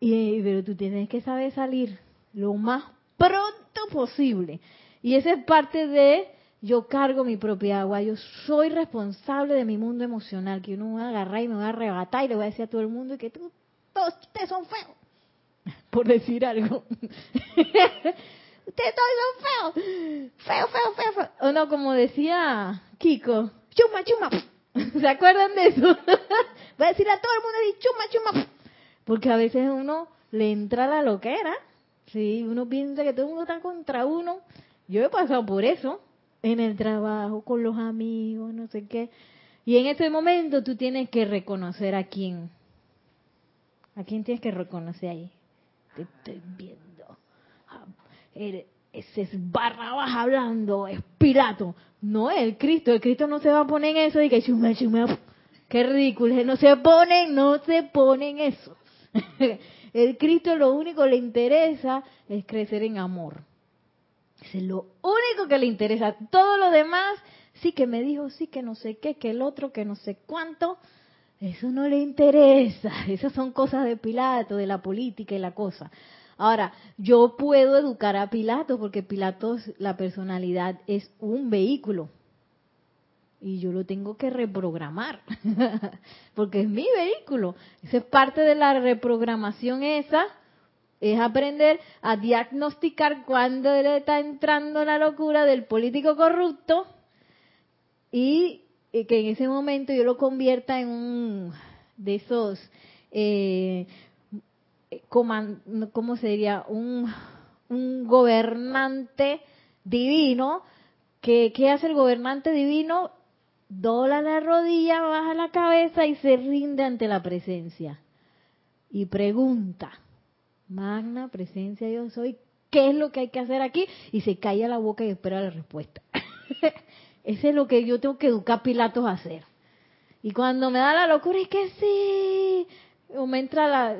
y pero tú tienes que saber salir lo más pronto posible. Y esa es parte de yo cargo mi propia agua, yo soy responsable de mi mundo emocional, que uno me va a agarrar y me va a arrebatar y le voy a decir a todo el mundo que tú, todos ustedes son feos, por decir algo. ustedes todos son feos, feo, feo, feo, feo. O no, como decía Kiko, chuma, chuma. ¿Se acuerdan de eso? Va a decir a todo el mundo, chuma, chuma. Porque a veces uno le entra la loquera. Sí, uno piensa que todo el mundo está contra uno. Yo he pasado por eso, en el trabajo, con los amigos, no sé qué. Y en ese momento tú tienes que reconocer a quién. ¿A quién tienes que reconocer ahí? Te estoy viendo. Ah, ese es Barrabás hablando, es Pilato. No, el Cristo, el Cristo no se va a poner en eso y que chuma, chuma, qué ridículo, no se pone, no se pone en eso. el Cristo lo único que le interesa es crecer en amor. Es lo único que le interesa. Todo lo demás, sí que me dijo, sí que no sé qué, que el otro, que no sé cuánto, eso no le interesa. Esas son cosas de Pilato, de la política y la cosa. Ahora, yo puedo educar a Pilatos porque Pilatos, la personalidad es un vehículo. Y yo lo tengo que reprogramar, porque es mi vehículo. Esa es parte de la reprogramación esa, es aprender a diagnosticar cuándo le está entrando la locura del político corrupto y que en ese momento yo lo convierta en un de esos, eh, ¿cómo sería? Un, un gobernante divino. que ¿Qué hace el gobernante divino? Dobla la rodilla, baja la cabeza y se rinde ante la presencia. Y pregunta, magna presencia yo soy, ¿qué es lo que hay que hacer aquí? Y se calla la boca y espera la respuesta. Ese es lo que yo tengo que educar a Pilatos a hacer. Y cuando me da la locura es que sí, o me entra la,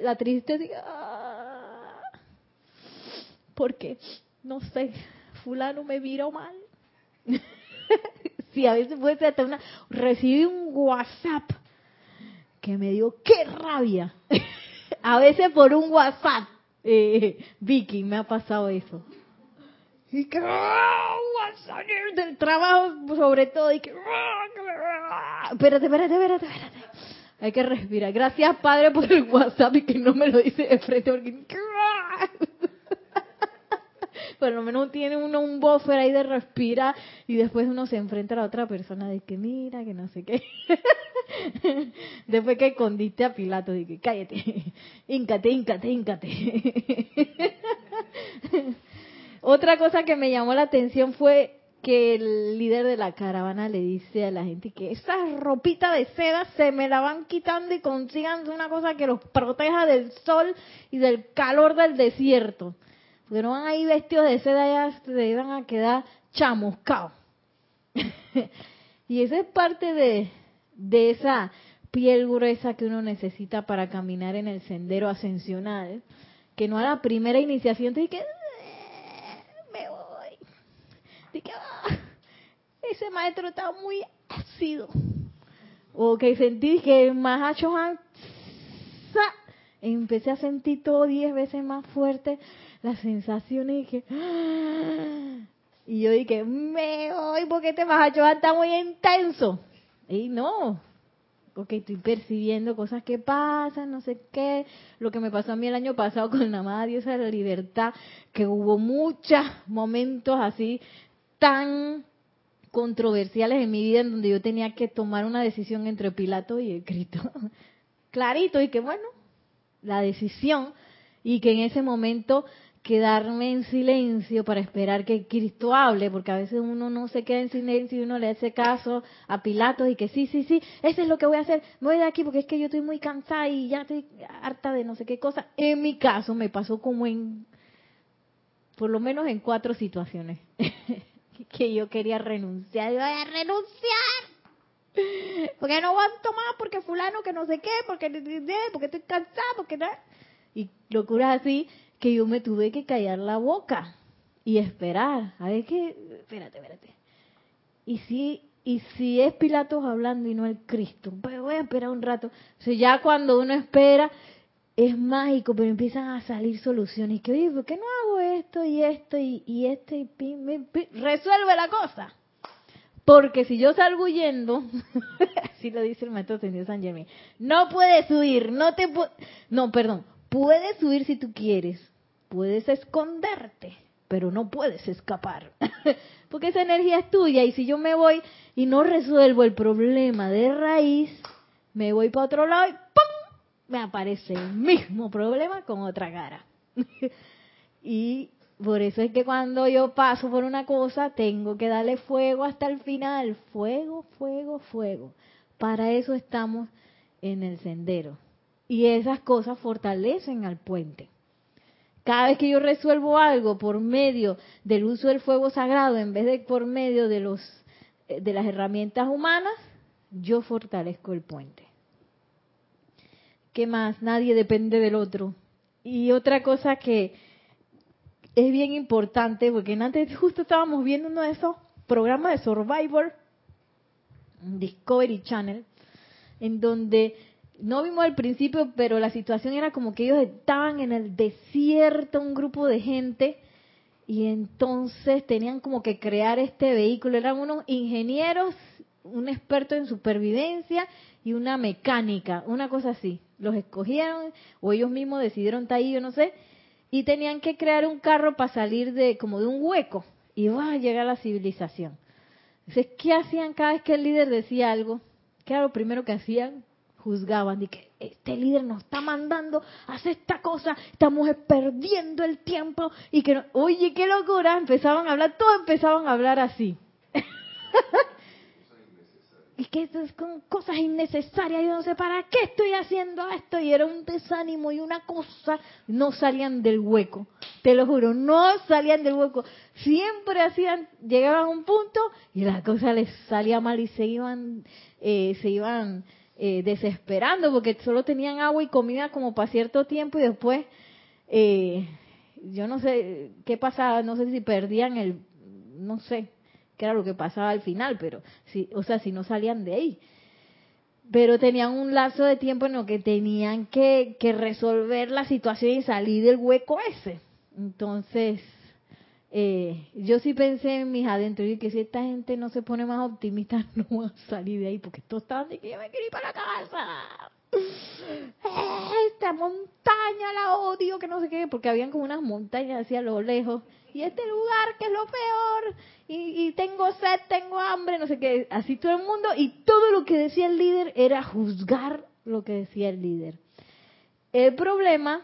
la tristeza, ah, porque, no sé, fulano me viró mal. sí, a veces puede ser hasta una... Recibí un WhatsApp que me dio, ¡qué rabia! a veces por un WhatsApp, eh, Vicky, me ha pasado eso. Y que, ¡ah! WhatsApp del trabajo, sobre todo, y que, ¡ah! espérate, espérate, espérate, espérate. Hay que respirar. Gracias, Padre, por el WhatsApp y que no me lo dice de frente, porque... por lo menos tiene uno un buffer ahí de respirar y después uno se enfrenta a la otra persona de que mira, que no sé qué. después que escondiste a Pilato, que cállate, íncate, íncate, íncate. Otra cosa que me llamó la atención fue que el líder de la caravana le dice a la gente que esa ropita de seda se me la van quitando y consigan una cosa que los proteja del sol y del calor del desierto. Porque no van ahí vestidos de seda, ya se van a quedar chamuscados. y esa es parte de, de esa piel gruesa que uno necesita para caminar en el sendero ascensional. Que no a la primera iniciación te que eh, me voy. De ah, ese maestro está muy ácido. O que sentí que más empecé a sentir todo diez veces más fuerte las sensaciones y que y yo dije me voy porque este Mahacho está muy intenso y no. Ok, estoy percibiendo cosas que pasan, no sé qué, lo que me pasó a mí el año pasado con la madre esa la libertad, que hubo muchos momentos así tan controversiales en mi vida en donde yo tenía que tomar una decisión entre Pilato y el Cristo. Clarito, y que bueno, la decisión, y que en ese momento quedarme en silencio para esperar que Cristo hable, porque a veces uno no se queda en silencio y uno le hace caso a Pilatos y que sí, sí, sí, eso es lo que voy a hacer, me voy de aquí porque es que yo estoy muy cansada y ya estoy harta de no sé qué cosa. En mi caso me pasó como en, por lo menos en cuatro situaciones, que yo quería renunciar, yo voy a renunciar. Porque no aguanto más, porque fulano que no sé qué, porque, porque estoy cansada, porque. Y locuras así, que yo me tuve que callar la boca y esperar. A ver qué, espérate, espérate. Y si, y si es Pilatos hablando y no el Cristo, pues voy a esperar un rato. O sea, ya cuando uno espera es mágico, pero empiezan a salir soluciones. Que, oye, ¿por qué no hago esto y esto y, y esto y resuelve la cosa? Porque si yo salgo huyendo, así lo dice el maestro Señor San Germán, no puedes huir, no te no, perdón, puedes huir si tú quieres, puedes esconderte, pero no puedes escapar. Porque esa energía es tuya y si yo me voy y no resuelvo el problema de raíz, me voy para otro lado y ¡pum! Me aparece el mismo problema con otra cara. y por eso es que cuando yo paso por una cosa, tengo que darle fuego hasta el final. Fuego, fuego, fuego. Para eso estamos en el sendero. Y esas cosas fortalecen al puente. Cada vez que yo resuelvo algo por medio del uso del fuego sagrado en vez de por medio de los eh, de las herramientas humanas, yo fortalezco el puente. ¿Qué más? Nadie depende del otro. Y otra cosa que es bien importante, porque antes justo estábamos viendo uno de esos programas de Survivor, Discovery Channel, en donde no vimos al principio, pero la situación era como que ellos estaban en el desierto, un grupo de gente, y entonces tenían como que crear este vehículo. Eran unos ingenieros, un experto en supervivencia y una mecánica, una cosa así. Los escogieron o ellos mismos decidieron estar ahí, yo no sé, y tenían que crear un carro para salir de como de un hueco y va a llegar a la civilización. Entonces, ¿qué hacían cada vez que el líder decía algo? ¿Qué era lo primero que hacían? Juzgaban de que este líder nos está mandando a hacer esta cosa, estamos perdiendo el tiempo y que, oye, qué locura, empezaban a hablar, todos empezaban a hablar así. y que esto es con cosas innecesarias, yo no sé para qué estoy haciendo esto, y era un desánimo y una cosa, no salían del hueco, te lo juro, no salían del hueco, siempre hacían, llegaban a un punto y la cosa les salía mal y se iban, eh, se iban eh, desesperando porque solo tenían agua y comida como para cierto tiempo y después, eh, yo no sé qué pasaba, no sé si perdían el, no sé, era lo que pasaba al final, pero si, o sea, si no salían de ahí. Pero tenían un lazo de tiempo en lo que tenían que, que resolver la situación y salir del hueco ese. Entonces, eh, yo sí pensé en mis adentros y que si esta gente no se pone más optimista, no va a salir de ahí, porque esto está de que yo me quiero ir para la casa. Esta montaña la odio, que no sé qué, porque habían como unas montañas hacia lo lejos. Y este lugar que es lo peor, y, y tengo sed, tengo hambre, no sé qué, así todo el mundo. Y todo lo que decía el líder era juzgar lo que decía el líder. El problema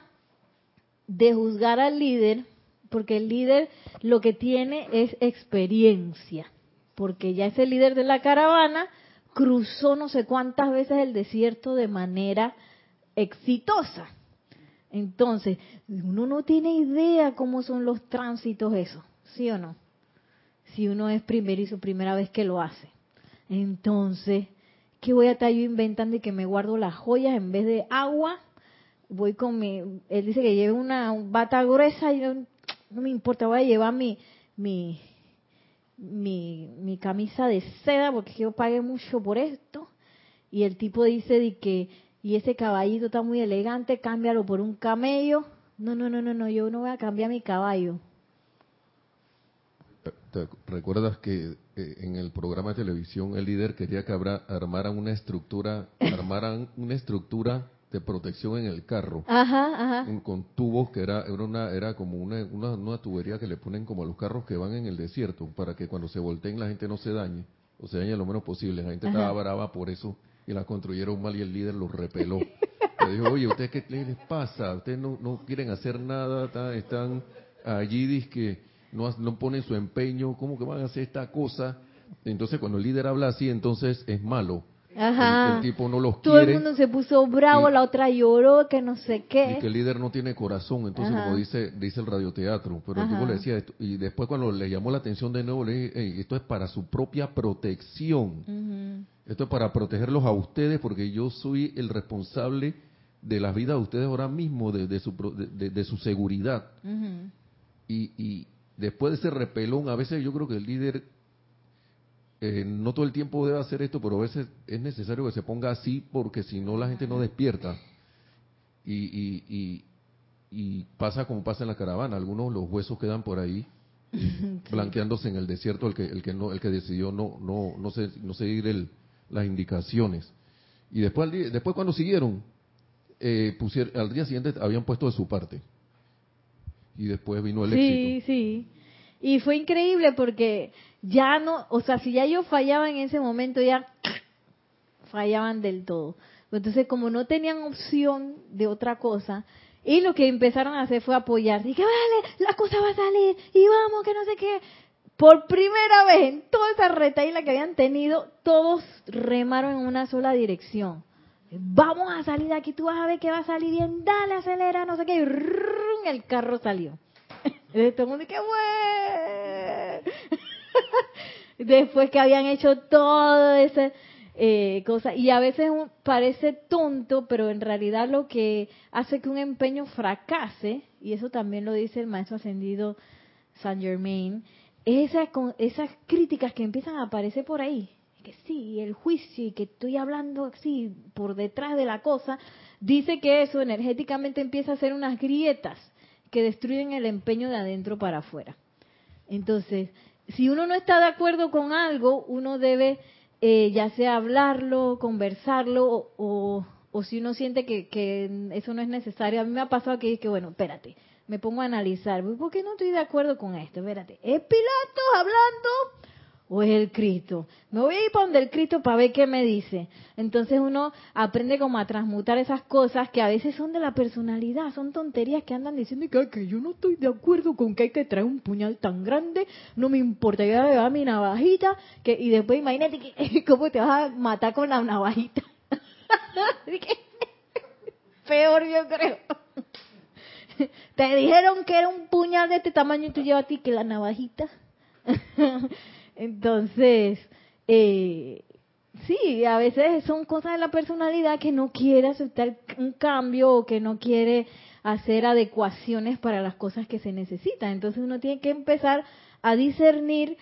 de juzgar al líder, porque el líder lo que tiene es experiencia, porque ya es el líder de la caravana, cruzó no sé cuántas veces el desierto de manera exitosa. Entonces, uno no tiene idea cómo son los tránsitos eso, ¿sí o no? Si uno es primero y su primera vez que lo hace. Entonces, ¿qué voy a estar yo inventando y que me guardo las joyas en vez de agua? Voy con mi, él dice que lleve una bata gruesa y no me importa, voy a llevar mi, mi, mi, mi camisa de seda porque yo pagué mucho por esto. Y el tipo dice de que, y ese caballito está muy elegante, cámbialo por un camello. No, no, no, no, no, yo no voy a cambiar mi caballo. ¿Te recuerdas que eh, en el programa de televisión el líder quería que armaran una estructura, armaran una estructura de protección en el carro ajá, ajá. con tubos que era era una era como una, una, tubería que le ponen como a los carros que van en el desierto para que cuando se volteen la gente no se dañe o se dañe lo menos posible. La gente estaba brava por eso y la construyeron mal y el líder los repeló. Le dijo oye ustedes qué les pasa ustedes no, no quieren hacer nada están allí que no no ponen su empeño cómo que van a hacer esta cosa entonces cuando el líder habla así entonces es malo Ajá. El, tipo no los Todo el mundo se puso bravo, la otra lloró, que no sé qué. Y que el líder no tiene corazón, entonces como dice dice el radioteatro, pero el tipo le decía esto, y después cuando le llamó la atención de nuevo, le dije, esto es para su propia protección. Esto es para protegerlos a ustedes porque yo soy el responsable de las vidas de ustedes ahora mismo, de, de su, de, su seguridad. y, y después de ese repelón, a veces yo creo que el líder eh, no todo el tiempo debe hacer esto, pero a veces es necesario que se ponga así porque si no la gente no despierta. Y, y, pasa como pasa en la caravana, algunos los huesos quedan por ahí blanqueándose en el desierto el que el que no el que decidió no no no, no seguir el, las indicaciones. Y después después cuando siguieron eh, pusieron, al día siguiente habían puesto de su parte. Y después vino el éxito. Sí, sí. Y fue increíble porque ya no, o sea, si ya yo fallaba en ese momento, ya fallaban del todo. Entonces, como no tenían opción de otra cosa, y lo que empezaron a hacer fue apoyar. Dije, vale, la cosa va a salir, y vamos, que no sé qué. Por primera vez en toda esa retaíla que habían tenido, todos remaron en una sola dirección. Vamos a salir de aquí, tú vas a ver que va a salir bien, dale, acelera, no sé qué. Y el carro salió. Y todo el mundo, ¡qué bueno! Después que habían hecho todo ese eh, cosa. Y a veces parece tonto, pero en realidad lo que hace que un empeño fracase, y eso también lo dice el maestro ascendido Saint Germain, es esa, esas críticas que empiezan a aparecer por ahí. Que sí, el juicio y que estoy hablando así por detrás de la cosa, dice que eso energéticamente empieza a hacer unas grietas que destruyen el empeño de adentro para afuera. Entonces, si uno no está de acuerdo con algo, uno debe eh, ya sea hablarlo, conversarlo o, o, si uno siente que, que, eso no es necesario. A mí me ha pasado que, que bueno, espérate, me pongo a analizar, ¿por qué no estoy de acuerdo con esto? Espérate, ¿es Pilato hablando o es el Cristo? Me voy a ir para donde el Cristo para ver qué me dice. Entonces uno aprende como a transmutar esas cosas que a veces son de la personalidad, son tonterías que andan diciendo que, yo no estoy de acuerdo con que hay que traer un puñal tan grande, no me importa, yo le a mi navajita, que, y después imagínate que, cómo te vas a matar con la navajita. Peor yo creo. Te dijeron que era un puñal de este tamaño y tú llevas a ti que la navajita. Entonces, eh, sí, a veces son cosas de la personalidad que no quiere aceptar un cambio o que no quiere hacer adecuaciones para las cosas que se necesitan. Entonces uno tiene que empezar a discernir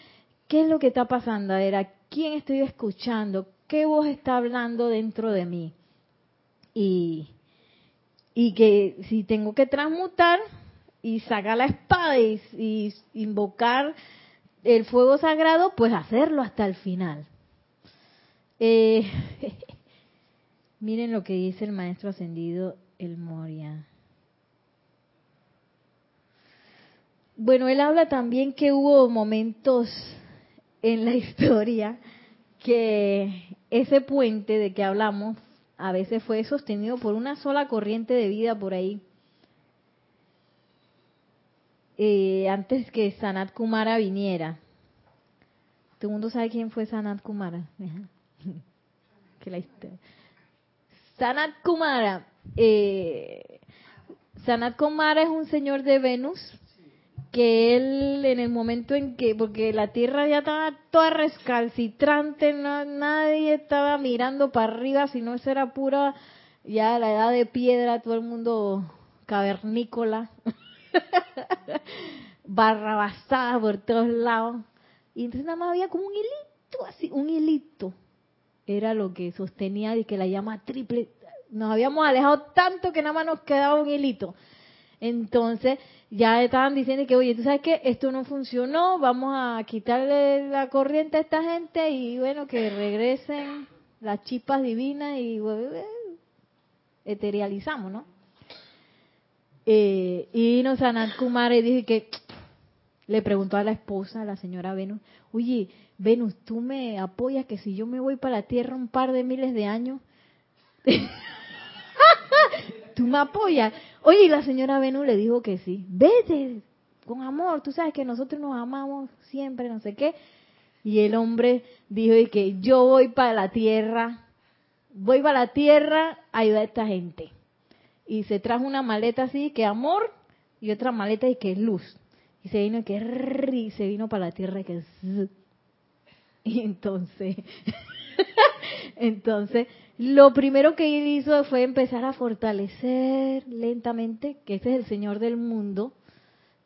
qué es lo que está pasando, a ver a quién estoy escuchando, qué voz está hablando dentro de mí. Y, y que si tengo que transmutar y sacar la espada y invocar el fuego sagrado, pues hacerlo hasta el final. Eh, miren lo que dice el maestro ascendido El Moria. Bueno, él habla también que hubo momentos en la historia que ese puente de que hablamos a veces fue sostenido por una sola corriente de vida por ahí. Eh, antes que Sanat Kumara viniera. ¿Todo el mundo sabe quién fue Sanat Kumara? que Sanat Kumara. Eh, Sanat Kumara es un señor de Venus que él en el momento en que, porque la tierra ya estaba toda rescalcitrante, nadie estaba mirando para arriba, sino eso era pura, ya la edad de piedra, todo el mundo cavernícola. barrabasada por todos lados. Y entonces nada más había como un hilito, así, un hilito. Era lo que sostenía y que la llama triple. Nos habíamos alejado tanto que nada más nos quedaba un hilito. Entonces ya estaban diciendo que, oye, tú sabes que esto no funcionó, vamos a quitarle la corriente a esta gente y bueno, que regresen las chispas divinas y eterializamos, ¿no? Eh, y nos Sanat Kumar y dije que le preguntó a la esposa, a la señora Venus, oye, Venus, ¿tú me apoyas que si yo me voy para la Tierra un par de miles de años, tú me apoyas? Oye, y la señora Venus le dijo que sí, vete, con amor, tú sabes que nosotros nos amamos siempre, no sé qué. Y el hombre dijo que yo voy para la Tierra, voy para la Tierra a ayudar a esta gente y se trajo una maleta así que amor y otra maleta y que luz. Y se vino que y se vino para la tierra y que y entonces entonces lo primero que él hizo fue empezar a fortalecer lentamente, que ese es el Señor del mundo,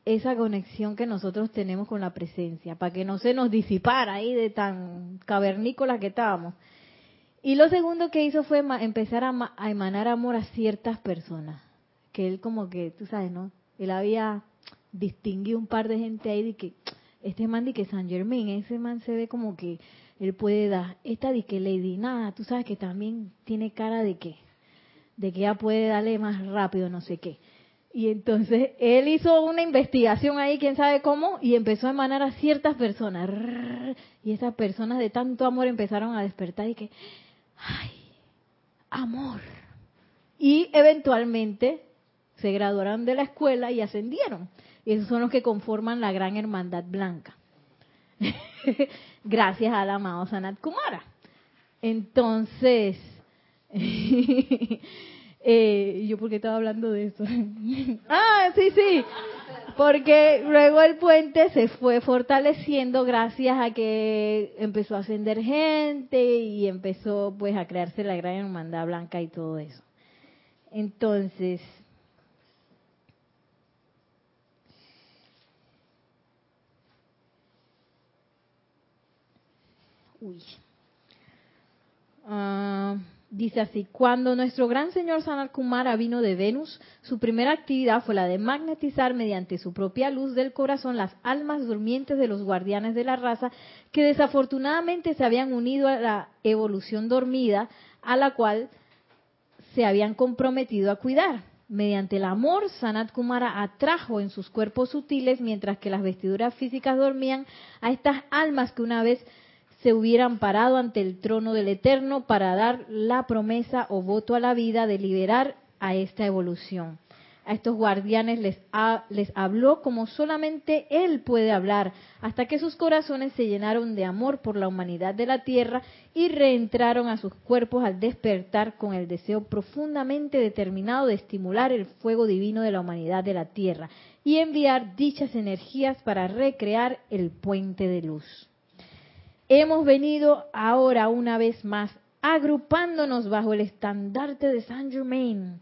esa conexión que nosotros tenemos con la presencia, para que no se nos disipara ahí de tan cavernícola que estábamos. Y lo segundo que hizo fue empezar a, emanar amor a ciertas personas. Que él como que, tú sabes, ¿no? Él había distinguido un par de gente ahí de que este man de que San Germain, ese man se ve como que él puede dar. Esta de que Lady Nada, tú sabes que también tiene cara de que, de que ella puede darle más rápido, no sé qué. Y entonces él hizo una investigación ahí, quién sabe cómo, y empezó a emanar a ciertas personas. Y esas personas de tanto amor empezaron a despertar y que, ay, amor. Y eventualmente se graduaron de la escuela y ascendieron. Y esos son los que conforman la gran hermandad blanca. Gracias al amado Sanat Kumara. Entonces, eh, ¿yo por qué estaba hablando de eso? ah, sí, sí. Porque luego el puente se fue fortaleciendo gracias a que empezó a ascender gente y empezó pues a crearse la gran hermandad blanca y todo eso. Entonces, uy. Ah, Dice así, cuando nuestro gran señor Sanat Kumara vino de Venus, su primera actividad fue la de magnetizar mediante su propia luz del corazón las almas durmientes de los guardianes de la raza que desafortunadamente se habían unido a la evolución dormida a la cual se habían comprometido a cuidar. Mediante el amor, Sanat Kumara atrajo en sus cuerpos sutiles, mientras que las vestiduras físicas dormían, a estas almas que una vez se hubieran parado ante el trono del Eterno para dar la promesa o voto a la vida de liberar a esta evolución a estos guardianes les, habló como solamente Él puede hablar, hasta que sus corazones se llenaron de amor por la humanidad de la tierra y reentraron a sus cuerpos al despertar con el deseo profundamente determinado de estimular el fuego divino de la humanidad de la tierra y enviar dichas energías para recrear el puente de luz. Hemos venido ahora una vez más agrupándonos bajo el estandarte de Saint Germain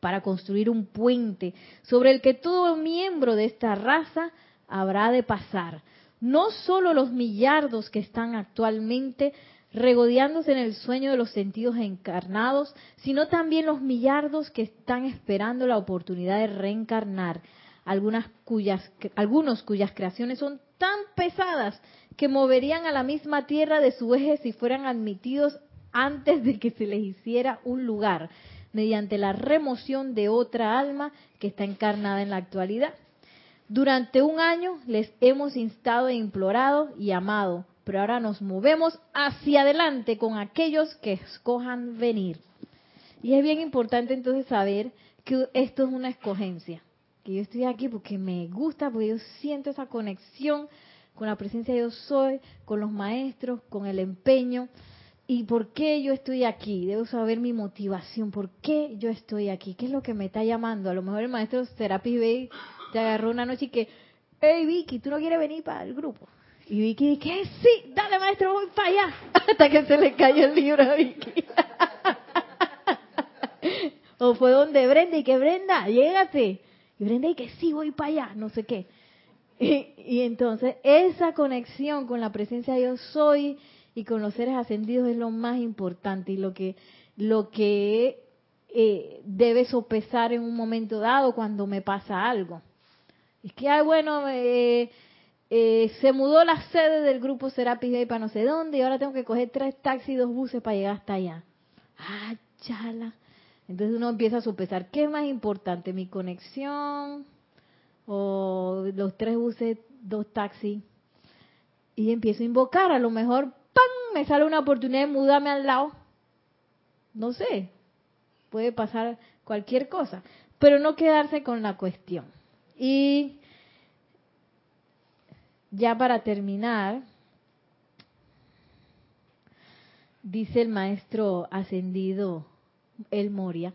para construir un puente sobre el que todo miembro de esta raza habrá de pasar. No solo los millardos que están actualmente regodeándose en el sueño de los sentidos encarnados, sino también los millardos que están esperando la oportunidad de reencarnar, algunas cuyas, algunos cuyas creaciones son tan pesadas que moverían a la misma tierra de su eje si fueran admitidos antes de que se les hiciera un lugar mediante la remoción de otra alma que está encarnada en la actualidad. Durante un año les hemos instado e implorado y amado, pero ahora nos movemos hacia adelante con aquellos que escojan venir. Y es bien importante entonces saber que esto es una escogencia, que yo estoy aquí porque me gusta, porque yo siento esa conexión con la presencia de yo soy, con los maestros, con el empeño ¿Y por qué yo estoy aquí? Debo saber mi motivación. ¿Por qué yo estoy aquí? ¿Qué es lo que me está llamando? A lo mejor el maestro Serapis Bay te agarró una noche y que, hey Vicky, ¿tú no quieres venir para el grupo? Y Vicky dice, sí, dale maestro, voy para allá. Hasta que se le cayó el libro a Vicky. o fue donde Brenda y que Brenda, llégate. Y Brenda y que sí, voy para allá, no sé qué. Y, y entonces esa conexión con la presencia de yo soy y con los seres ascendidos es lo más importante y lo que lo que eh, debe sopesar en un momento dado cuando me pasa algo. Es que, ay, bueno, eh, eh, se mudó la sede del grupo Serapis Bay para no sé dónde y ahora tengo que coger tres taxis y dos buses para llegar hasta allá. Ah, chala. Entonces uno empieza a sopesar, ¿qué es más importante? ¿Mi conexión o los tres buses, dos taxis? Y empiezo a invocar, a lo mejor me sale una oportunidad de mudarme al lado. No sé, puede pasar cualquier cosa, pero no quedarse con la cuestión. Y ya para terminar, dice el maestro ascendido El Moria,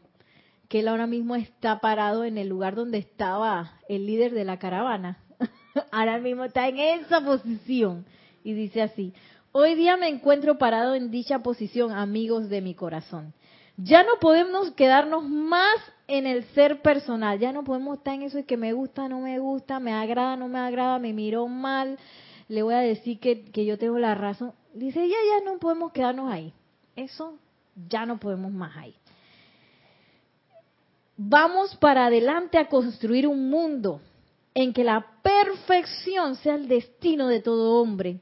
que él ahora mismo está parado en el lugar donde estaba el líder de la caravana. ahora mismo está en esa posición. Y dice así, Hoy día me encuentro parado en dicha posición, amigos de mi corazón. Ya no podemos quedarnos más en el ser personal, ya no podemos estar en eso de que me gusta, no me gusta, me agrada, no me agrada, me miró mal, le voy a decir que, que yo tengo la razón. Dice, ya, ya no podemos quedarnos ahí. Eso ya no podemos más ahí. Vamos para adelante a construir un mundo en que la perfección sea el destino de todo hombre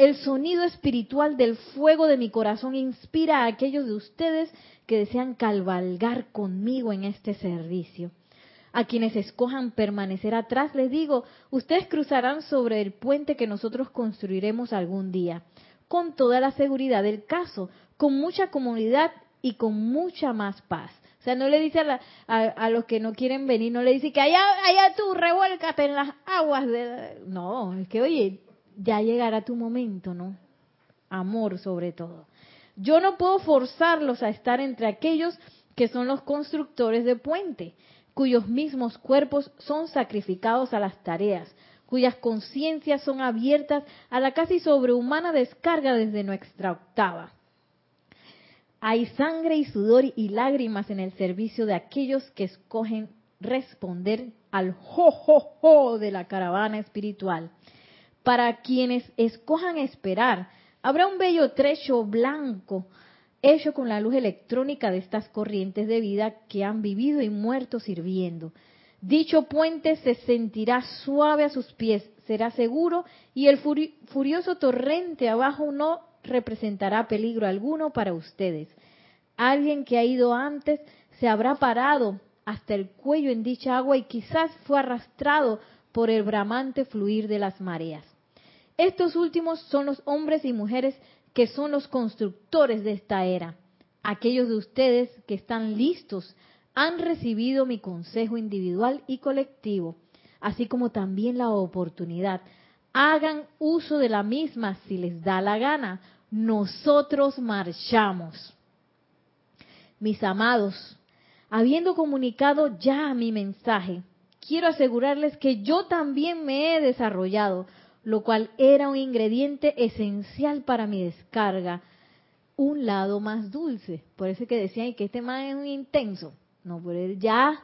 el sonido espiritual del fuego de mi corazón inspira a aquellos de ustedes que desean cabalgar conmigo en este servicio. A quienes escojan permanecer atrás, les digo, ustedes cruzarán sobre el puente que nosotros construiremos algún día, con toda la seguridad del caso, con mucha comunidad y con mucha más paz. O sea, no le dice a, los que no quieren venir, no le dice que allá, allá tú revuélcate en las aguas de... No, es que oye, ya llegará tu momento, ¿no? Amor sobre todo. Yo no puedo forzarlos a estar entre aquellos que son los constructores de puente, cuyos mismos cuerpos son sacrificados a las tareas, cuyas conciencias son abiertas a la casi sobrehumana descarga desde nuestra octava. Hay sangre y sudor y lágrimas en el servicio de aquellos que escogen responder al jo, jo, jo de la caravana espiritual para quienes escojan esperar, habrá un bello trecho blanco hecho con la luz electrónica de estas corrientes de vida que han vivido y muerto sirviendo. Dicho puente se sentirá suave a sus pies, será seguro y el furioso torrente abajo no representará peligro alguno para ustedes. Alguien que ha ido antes se habrá parado hasta el cuello en dicha agua y quizás fue arrastrado por el bramante fluir de las mareas. Estos últimos son los hombres y mujeres que son los constructores de esta era. Aquellos de ustedes que están listos han recibido mi consejo individual y colectivo, así como también la oportunidad. Hagan uso de la misma si les da la gana. Nosotros marchamos. Mis amados, habiendo comunicado ya mi mensaje, quiero asegurarles que yo también me he desarrollado, lo cual era un ingrediente esencial para mi descarga, un lado más dulce. Por eso que decían que este man es un intenso. No, pero ya,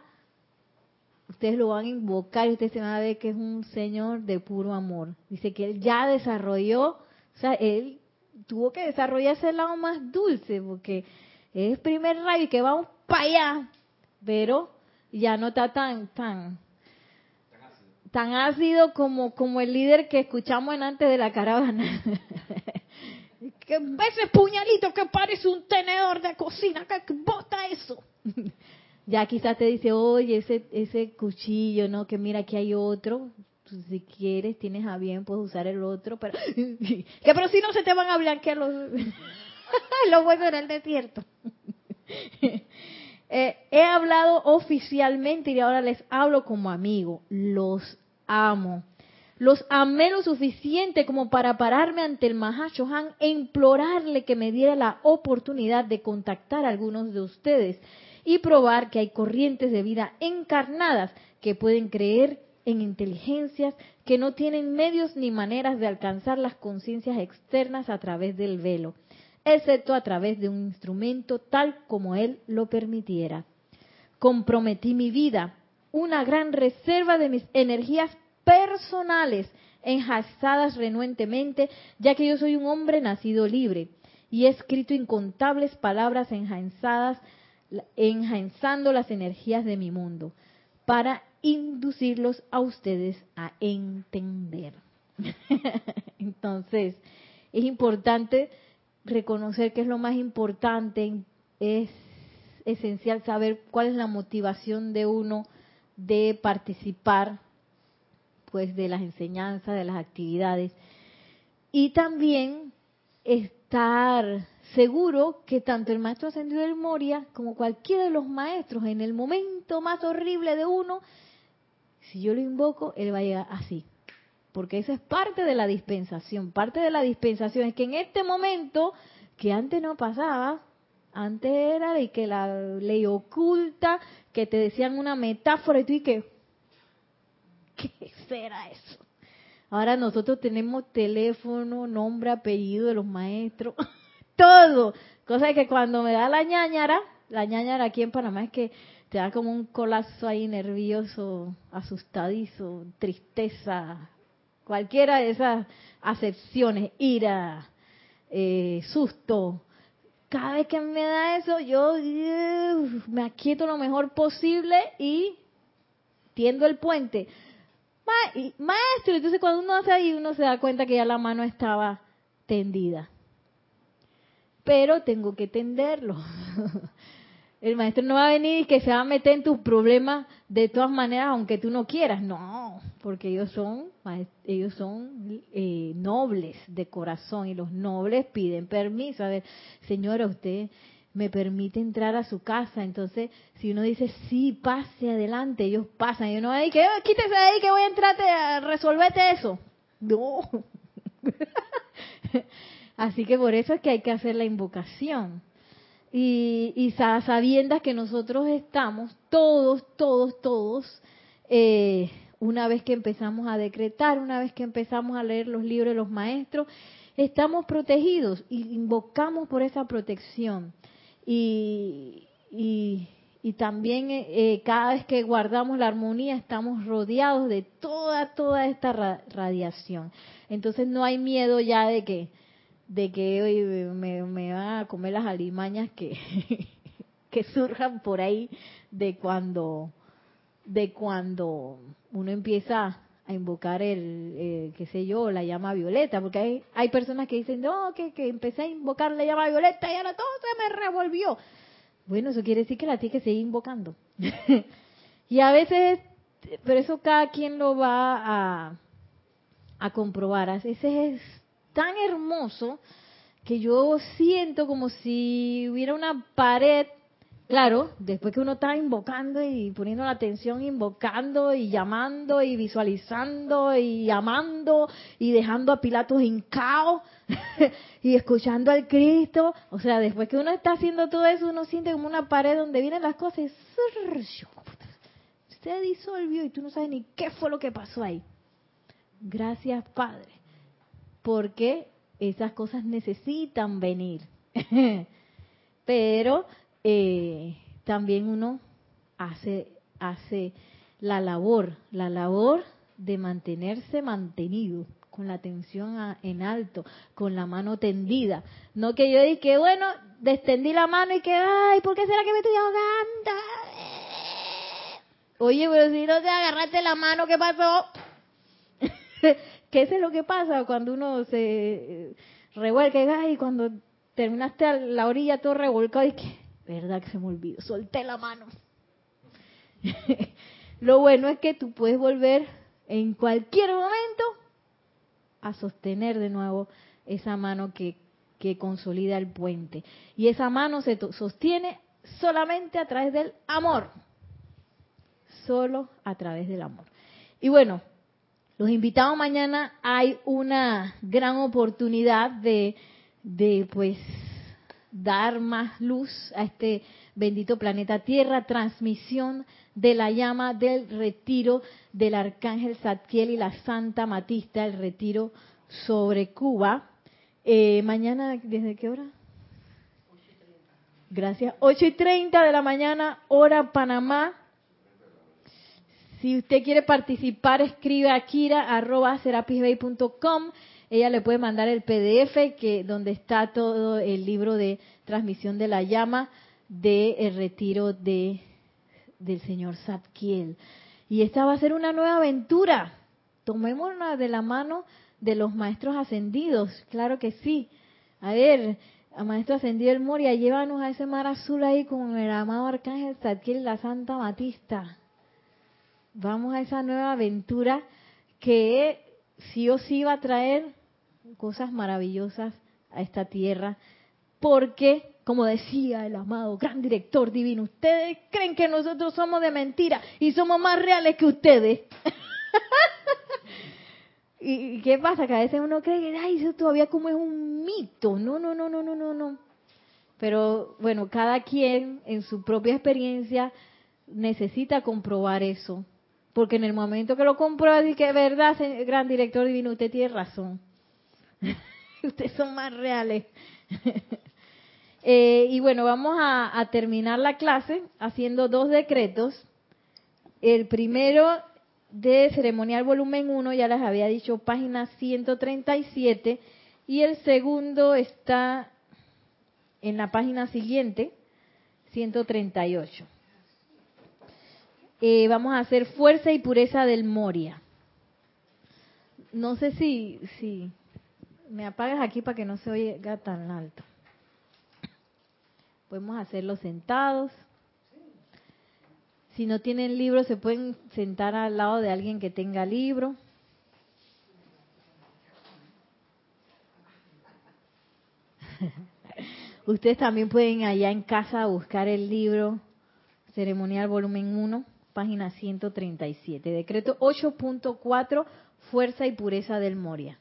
ustedes lo van a invocar y ustedes se van a ver que es un señor de puro amor. Dice que él ya desarrolló, o sea, él tuvo que desarrollar ese lado más dulce, porque es primer rayo y que vamos para allá, pero ya no está tan, tan, tan ácido como, como el líder que escuchamos en antes de la caravana. que ese puñalito que parece un tenedor de cocina, que bota eso. Ya quizás te dice, oye, ese, ese cuchillo, ¿no? Que mira, aquí hay otro. si quieres, tienes a bien, puedes usar el otro. Pero, que, pero si no se te van a blanquear los, los huesos en el desierto. Eh, he hablado oficialmente y ahora les hablo como amigo. Los amo. Los amé lo suficiente como para pararme ante el Mahashohan e implorarle que me diera la oportunidad de contactar a algunos de ustedes y probar que hay corrientes de vida encarnadas que pueden creer en inteligencias que no tienen medios ni maneras de alcanzar las conciencias externas a través del velo, excepto a través de un instrumento tal como él lo permitiera. Comprometí mi vida una gran reserva de mis energías personales enjazadas renuentemente, ya que yo soy un hombre nacido libre y he escrito incontables palabras enjazadas, enjaezando las energías de mi mundo para inducirlos a ustedes a entender. Entonces, es importante reconocer que es lo más importante, es esencial saber cuál es la motivación de uno de participar pues de las enseñanzas, de las actividades y también estar seguro que tanto el maestro ascendido del Moria como cualquiera de los maestros en el momento más horrible de uno, si yo lo invoco, él va a llegar así. Porque eso es parte de la dispensación. Parte de la dispensación es que en este momento, que antes no pasaba, antes era de que la ley oculta, que te decían una metáfora y tú y que, ¿qué será eso? Ahora nosotros tenemos teléfono, nombre, apellido de los maestros, todo. Cosa que cuando me da la ñañara, la ñañara aquí en Panamá es que te da como un colapso ahí nervioso, asustadizo, tristeza, cualquiera de esas acepciones, ira, eh, susto, cada vez que me da eso, yo me aquieto lo mejor posible y tiendo el puente. Maestro, entonces cuando uno hace ahí, uno se da cuenta que ya la mano estaba tendida. Pero tengo que tenderlo. El maestro no va a venir y que se va a meter en tus problemas de todas maneras, aunque tú no quieras. No, porque ellos son, ellos son eh, nobles de corazón y los nobles piden permiso. A ver, señora, usted me permite entrar a su casa. Entonces, si uno dice, sí, pase adelante, ellos pasan. Y uno va a que quítese de ahí que voy a entrar, resolvete eso. No. Así que por eso es que hay que hacer la invocación y, y sabiendas que nosotros estamos, todos, todos, todos, eh, una vez que empezamos a decretar, una vez que empezamos a leer los libros de los maestros, estamos protegidos y invocamos por esa protección. Y, y, también eh, eh, cada vez que guardamos la armonía estamos rodeados de toda, toda esta radiación. Entonces no hay miedo ya de que de que hoy me, me van a comer las alimañas que, que surjan por ahí de cuando de cuando uno empieza a invocar el, qué sé yo, la llama violeta, porque hay, hay personas que dicen, no, que, que empecé a invocar la llama violeta y ahora todo se me revolvió. Bueno, eso quiere decir que la tienes que seguir invocando. y a veces, pero eso cada quien lo va a, a comprobar. A es tan hermoso que yo siento como si hubiera una pared Claro, después que uno está invocando y poniendo la atención, invocando y llamando y visualizando y amando y dejando a Pilatos caos y escuchando al Cristo, o sea, después que uno está haciendo todo eso, uno siente como una pared donde vienen las cosas y se disolvió y tú no sabes ni qué fue lo que pasó ahí. Gracias, Padre, porque esas cosas necesitan venir. Pero eh, también uno hace, hace la labor, la labor de mantenerse mantenido, con la atención en alto, con la mano tendida. No que yo dije, bueno, destendí la mano y que, ay, ¿por qué será que me estoy ahogando? Oye, pero si no te agarraste la mano, ¿qué pasó? ¿Qué es lo que pasa cuando uno se revuelca y cuando terminaste a la orilla todo revolcado y que ¿Verdad que se me olvidó? Solté la mano. Lo bueno es que tú puedes volver en cualquier momento a sostener de nuevo esa mano que, que consolida el puente. Y esa mano se sostiene solamente a través del amor. Solo a través del amor. Y bueno, los invitados mañana hay una gran oportunidad de, de pues dar más luz a este bendito planeta Tierra, transmisión de la llama del retiro del Arcángel Zadkiel y la Santa Matista, el retiro sobre Cuba. Eh, mañana, ¿desde qué hora? Gracias. 8 y 30 de la mañana, hora Panamá. Si usted quiere participar, escribe a kira.com ella le puede mandar el PDF que donde está todo el libro de transmisión de la llama de el retiro de del señor Zadkiel. Y esta va a ser una nueva aventura. Tomémonos de la mano de los maestros ascendidos, claro que sí. A ver, a maestro ascendido el Moria, llévanos a ese mar azul ahí con el amado arcángel Zadkiel la Santa Matista. Vamos a esa nueva aventura que sí o sí va a traer cosas maravillosas a esta tierra, porque, como decía el amado gran director divino, ustedes creen que nosotros somos de mentira y somos más reales que ustedes. ¿Y qué pasa? Que a veces uno cree que, ay, eso todavía como es un mito. No, no, no, no, no, no, no. Pero bueno, cada quien en su propia experiencia necesita comprobar eso. Porque en el momento que lo comprueba, que verdad, gran director divino, usted tiene razón. Ustedes son más reales. Eh, y bueno, vamos a, terminar la clase haciendo dos decretos. El primero de ceremonial volumen 1, ya les había dicho, página 137. Y el segundo está en la página siguiente, 138. Eh, vamos a hacer fuerza y pureza del Moria. No sé si, si me apagas aquí para que no se oiga tan alto. Podemos hacerlo sentados. Si no tienen libro, se pueden sentar al lado de alguien que tenga libro. Ustedes también pueden allá en casa buscar el libro Ceremonial Volumen 1, página 137. Decreto 8.4, Fuerza y Pureza del Moria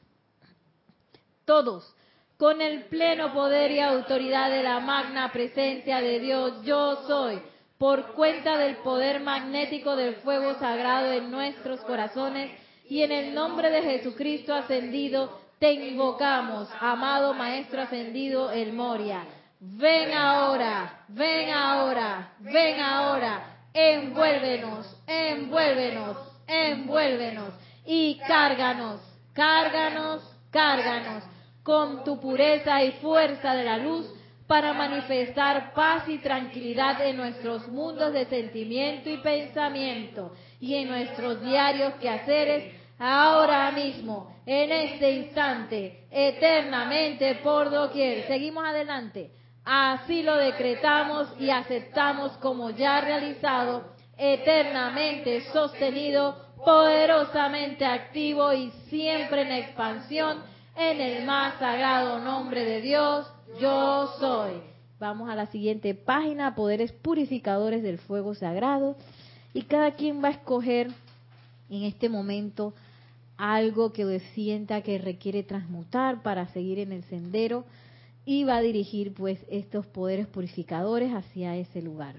todos, con el pleno poder y autoridad de la magna presencia de Dios, yo soy, por cuenta del poder magnético del fuego sagrado en nuestros corazones y en el nombre de Jesucristo ascendido, te invocamos, amado Maestro ascendido El Moria. Ven ahora, ven ahora, ven ahora, envuélvenos, envuélvenos, envuélvenos y cárganos, cárganos, cárganos con tu pureza y fuerza de la luz para manifestar paz y tranquilidad en nuestros mundos de sentimiento y pensamiento y en nuestros diarios quehaceres ahora mismo, en este instante, eternamente por doquier. Seguimos adelante. Así lo decretamos y aceptamos como ya realizado, eternamente sostenido, poderosamente activo y siempre en expansión en el más sagrado nombre de Dios, yo soy. Vamos a la siguiente página, poderes purificadores del fuego sagrado. Y cada quien va a escoger en este momento algo que sienta que requiere transmutar para seguir en el sendero y va a dirigir pues estos poderes purificadores hacia ese lugar.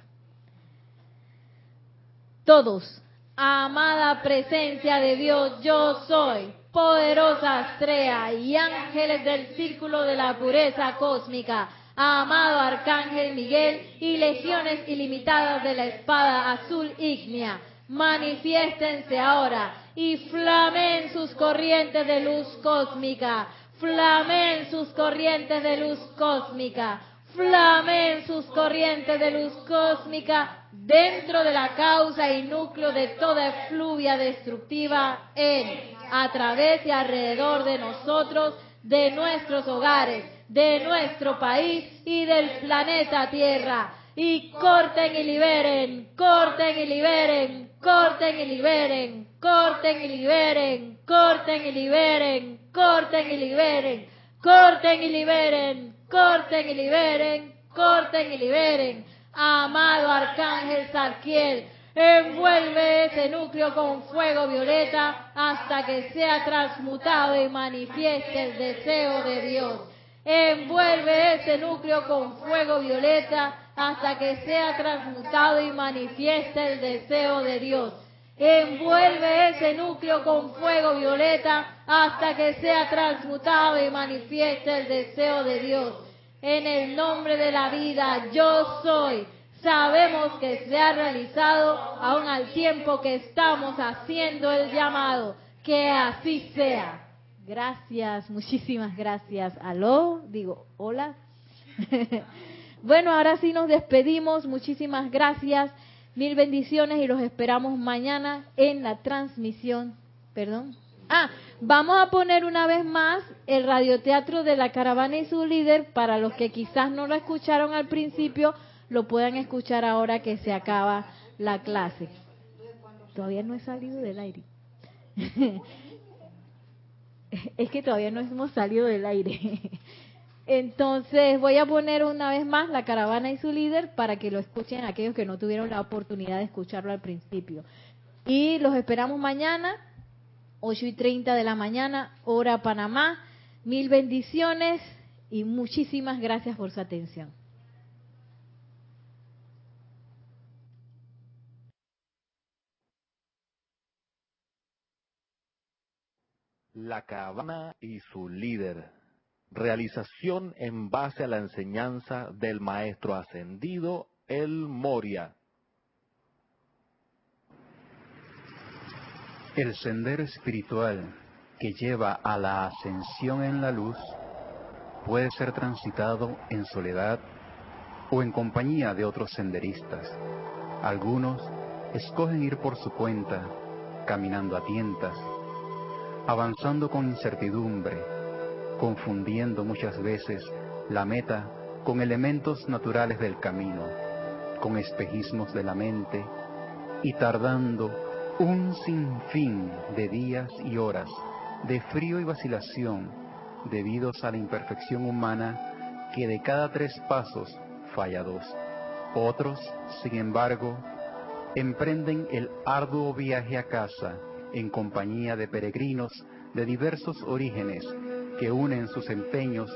Todos, amada presencia de Dios, yo soy, poderosa estrella y ángeles del círculo de la pureza cósmica, amado arcángel Miguel y legiones ilimitadas de la espada azul ígnea, manifiéstense ahora y flamen sus corrientes de luz cósmica, flamen sus corrientes de luz cósmica, flamen sus corrientes de luz cósmica dentro de la causa y núcleo de toda efluvia destructiva en, a través y alrededor de nosotros, de nuestros hogares, de nuestro país y del planeta Tierra. Y corten y liberen, corten y liberen, corten y liberen, corten y liberen, corten y liberen, corten y liberen, corten y liberen, corten y liberen, corten y liberen. Amado Arcángel Sarquiel, envuelve ese núcleo con fuego violeta hasta que sea transmutado y manifieste el deseo de Dios. Envuelve ese núcleo con fuego violeta hasta que sea transmutado y manifieste el deseo de Dios. Envuelve ese núcleo con fuego violeta hasta que sea transmutado y manifieste el deseo de Dios. En el nombre de la vida, yo soy. Sabemos que se ha realizado aún al tiempo que estamos haciendo el llamado. Que así sea. Gracias, muchísimas gracias. Aló, digo, hola. bueno, ahora sí nos despedimos. Muchísimas gracias. Mil bendiciones y los esperamos mañana en la transmisión. Perdón. Ah, vamos a poner una vez más el radioteatro de la caravana y su líder para los que quizás no lo escucharon al principio, lo puedan escuchar ahora que se acaba la clase. Todavía no he salido del aire. es que todavía no hemos salido del aire. Entonces voy a poner una vez más la caravana y su líder para que lo escuchen aquellos que no tuvieron la oportunidad de escucharlo al principio. Y los esperamos mañana, 8 y 30 de la mañana, hora Panamá. Mil bendiciones y muchísimas gracias por su atención. La caravana y su líder realización en base a la enseñanza del Maestro Ascendido, el Moria. El sendero espiritual que lleva a la ascensión en la luz puede ser transitado en soledad o en compañía de otros senderistas. Algunos escogen ir por su cuenta, caminando a tientas, avanzando con incertidumbre, confundiendo muchas veces la meta con elementos naturales del camino, con espejismos de la mente y tardando un sinfín de días y horas de frío y vacilación debidos a la imperfección humana que de cada tres pasos falla dos. Otros, sin embargo, emprenden el arduo viaje a casa en compañía de peregrinos de diversos orígenes que unen sus empeños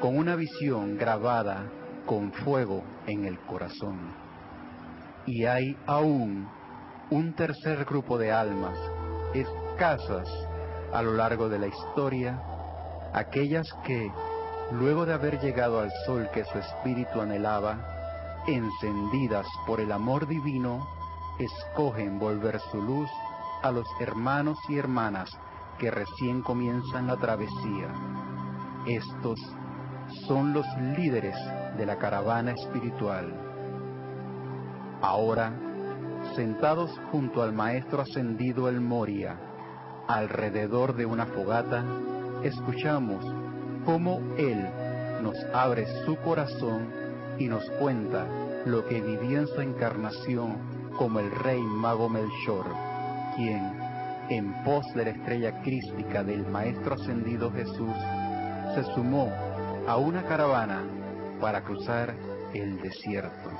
con una visión grabada con fuego en el corazón. Y hay aún un tercer grupo de almas, escasas a lo largo de la historia, aquellas que, luego de haber llegado al sol que su espíritu anhelaba, encendidas por el amor divino, escogen volver su luz a los hermanos y hermanas que recién comienzan la travesía. Estos son los líderes de la caravana espiritual. Ahora, sentados junto al Maestro ascendido el Moria, alrededor de una fogata, escuchamos cómo Él nos abre su corazón y nos cuenta lo que vivió en su encarnación como el rey mago Melchor, quien, en pos de la estrella crística del Maestro Ascendido Jesús, se sumó a una caravana para cruzar el desierto.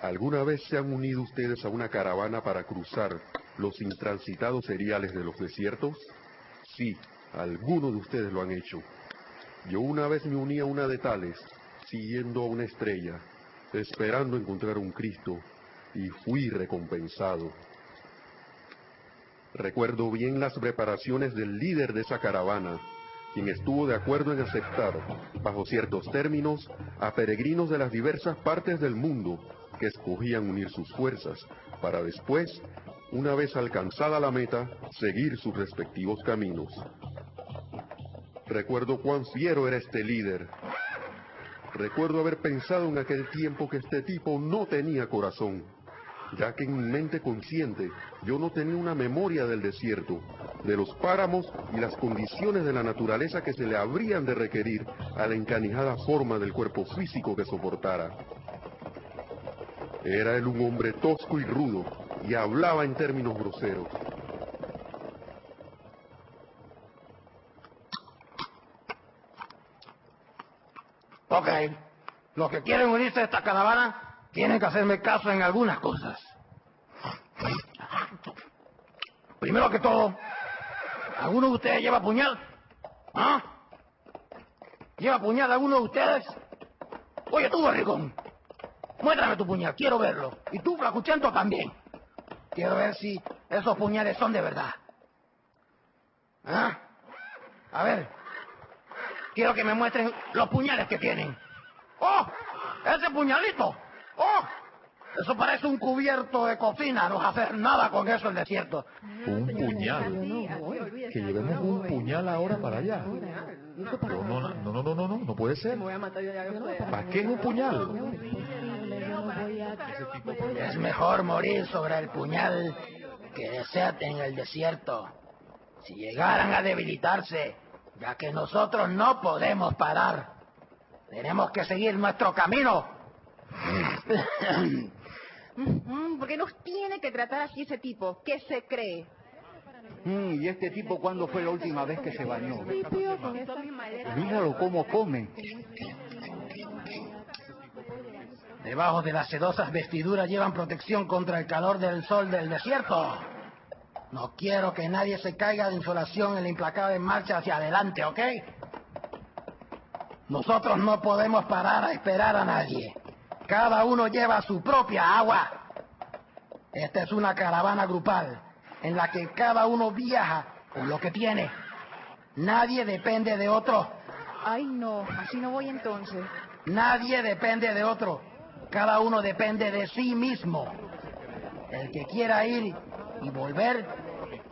¿Alguna vez se han unido ustedes a una caravana para cruzar los intransitados seriales de los desiertos? Sí, algunos de ustedes lo han hecho. Yo una vez me uní a una de tales, siguiendo a una estrella, esperando encontrar un Cristo, y fui recompensado. Recuerdo bien las preparaciones del líder de esa caravana, quien estuvo de acuerdo en aceptar, bajo ciertos términos, a peregrinos de las diversas partes del mundo que escogían unir sus fuerzas para después, una vez alcanzada la meta, seguir sus respectivos caminos. Recuerdo cuán fiero era este líder. Recuerdo haber pensado en aquel tiempo que este tipo no tenía corazón, ya que en mi mente consciente yo no tenía una memoria del desierto, de los páramos y las condiciones de la naturaleza que se le habrían de requerir a la encanijada forma del cuerpo físico que soportara. Era él un hombre tosco y rudo y hablaba en términos groseros. Ok, los que quieren unirse a esta caravana tienen que hacerme caso en algunas cosas. Primero que todo, ¿alguno de ustedes lleva puñal? ¿Ah? ¿Lleva puñal alguno de ustedes? Oye tú, barrigón, muéstrame tu puñal, quiero verlo. Y tú, flacuchento, también. Quiero ver si esos puñales son de verdad. ¿Ah? A ver, quiero que me muestren los puñales que tienen. ¡Oh! ¡Ese puñalito! ¡Oh! Eso parece un cubierto de cocina, no a hacer nada con eso el desierto. Un puñal. Que llevemos un puñal ahora para allá. No, no, no, no, no, no, no, no puede ser. ¿Para qué es un puñal? Es mejor morir sobre el puñal que desearte en el desierto. Si llegaran a debilitarse, ya que nosotros no podemos parar, tenemos que seguir nuestro camino. ¿Por qué nos tiene que tratar así ese tipo? ¿Qué se cree? Mm, ¿Y este tipo cuándo fue la última vez que se bañó? Míralo cómo come. Debajo de las sedosas vestiduras llevan protección contra el calor del sol del desierto. No quiero que nadie se caiga de insolación en la implacable marcha hacia adelante, ¿ok? Nosotros no podemos parar a esperar a nadie. Cada uno lleva su propia agua. Esta es una caravana grupal en la que cada uno viaja con lo que tiene. Nadie depende de otro. Ay, no, así no voy entonces. Nadie depende de otro. Cada uno depende de sí mismo. El que quiera ir y volver,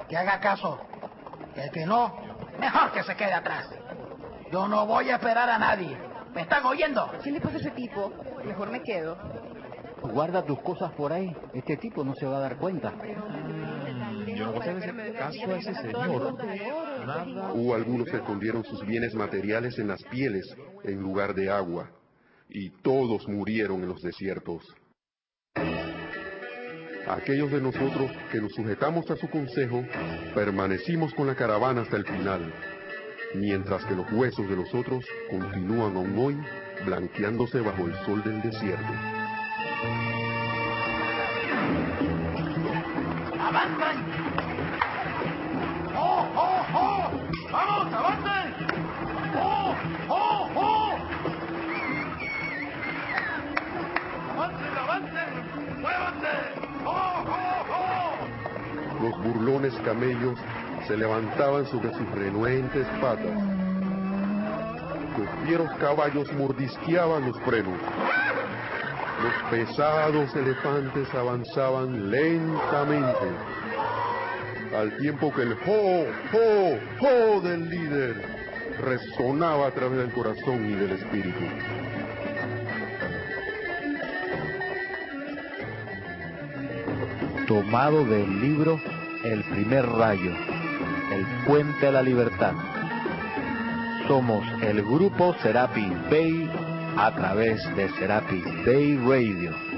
que haga caso. El que no, mejor que se quede atrás. Yo no voy a esperar a nadie. ¿Me están oyendo? ¿Qué le pasa a ese tipo? Mejor me quedo. Guarda tus cosas por ahí. Este tipo no se va a dar cuenta. Yo no hacer caso a ese señor. Nada. Hubo algunos que escondieron sus bienes materiales en las pieles en lugar de agua, y todos murieron en los desiertos. Aquellos de nosotros que nos sujetamos a su consejo, permanecimos con la caravana hasta el final, mientras que los huesos de los otros continúan aún hoy blanqueándose bajo el sol del desierto. ¡Avancen! ¡Oh, oh, oh! ¡Vamos, avancen! ¡Oh, oh, oh! ¡Avancen, avancen! ¡Muévanse! ¡Oh, oh, oh! Los burlones camellos se levantaban sobre sus renuentes patas. Los fieros caballos mordisqueaban los frenos. Los pesados elefantes avanzaban lentamente, al tiempo que el ho, ho, ho del líder resonaba a través del corazón y del espíritu. Tomado del libro El primer rayo, El puente a la libertad. somos el grupo Serapi Bay a través de Serapi Bay Radio.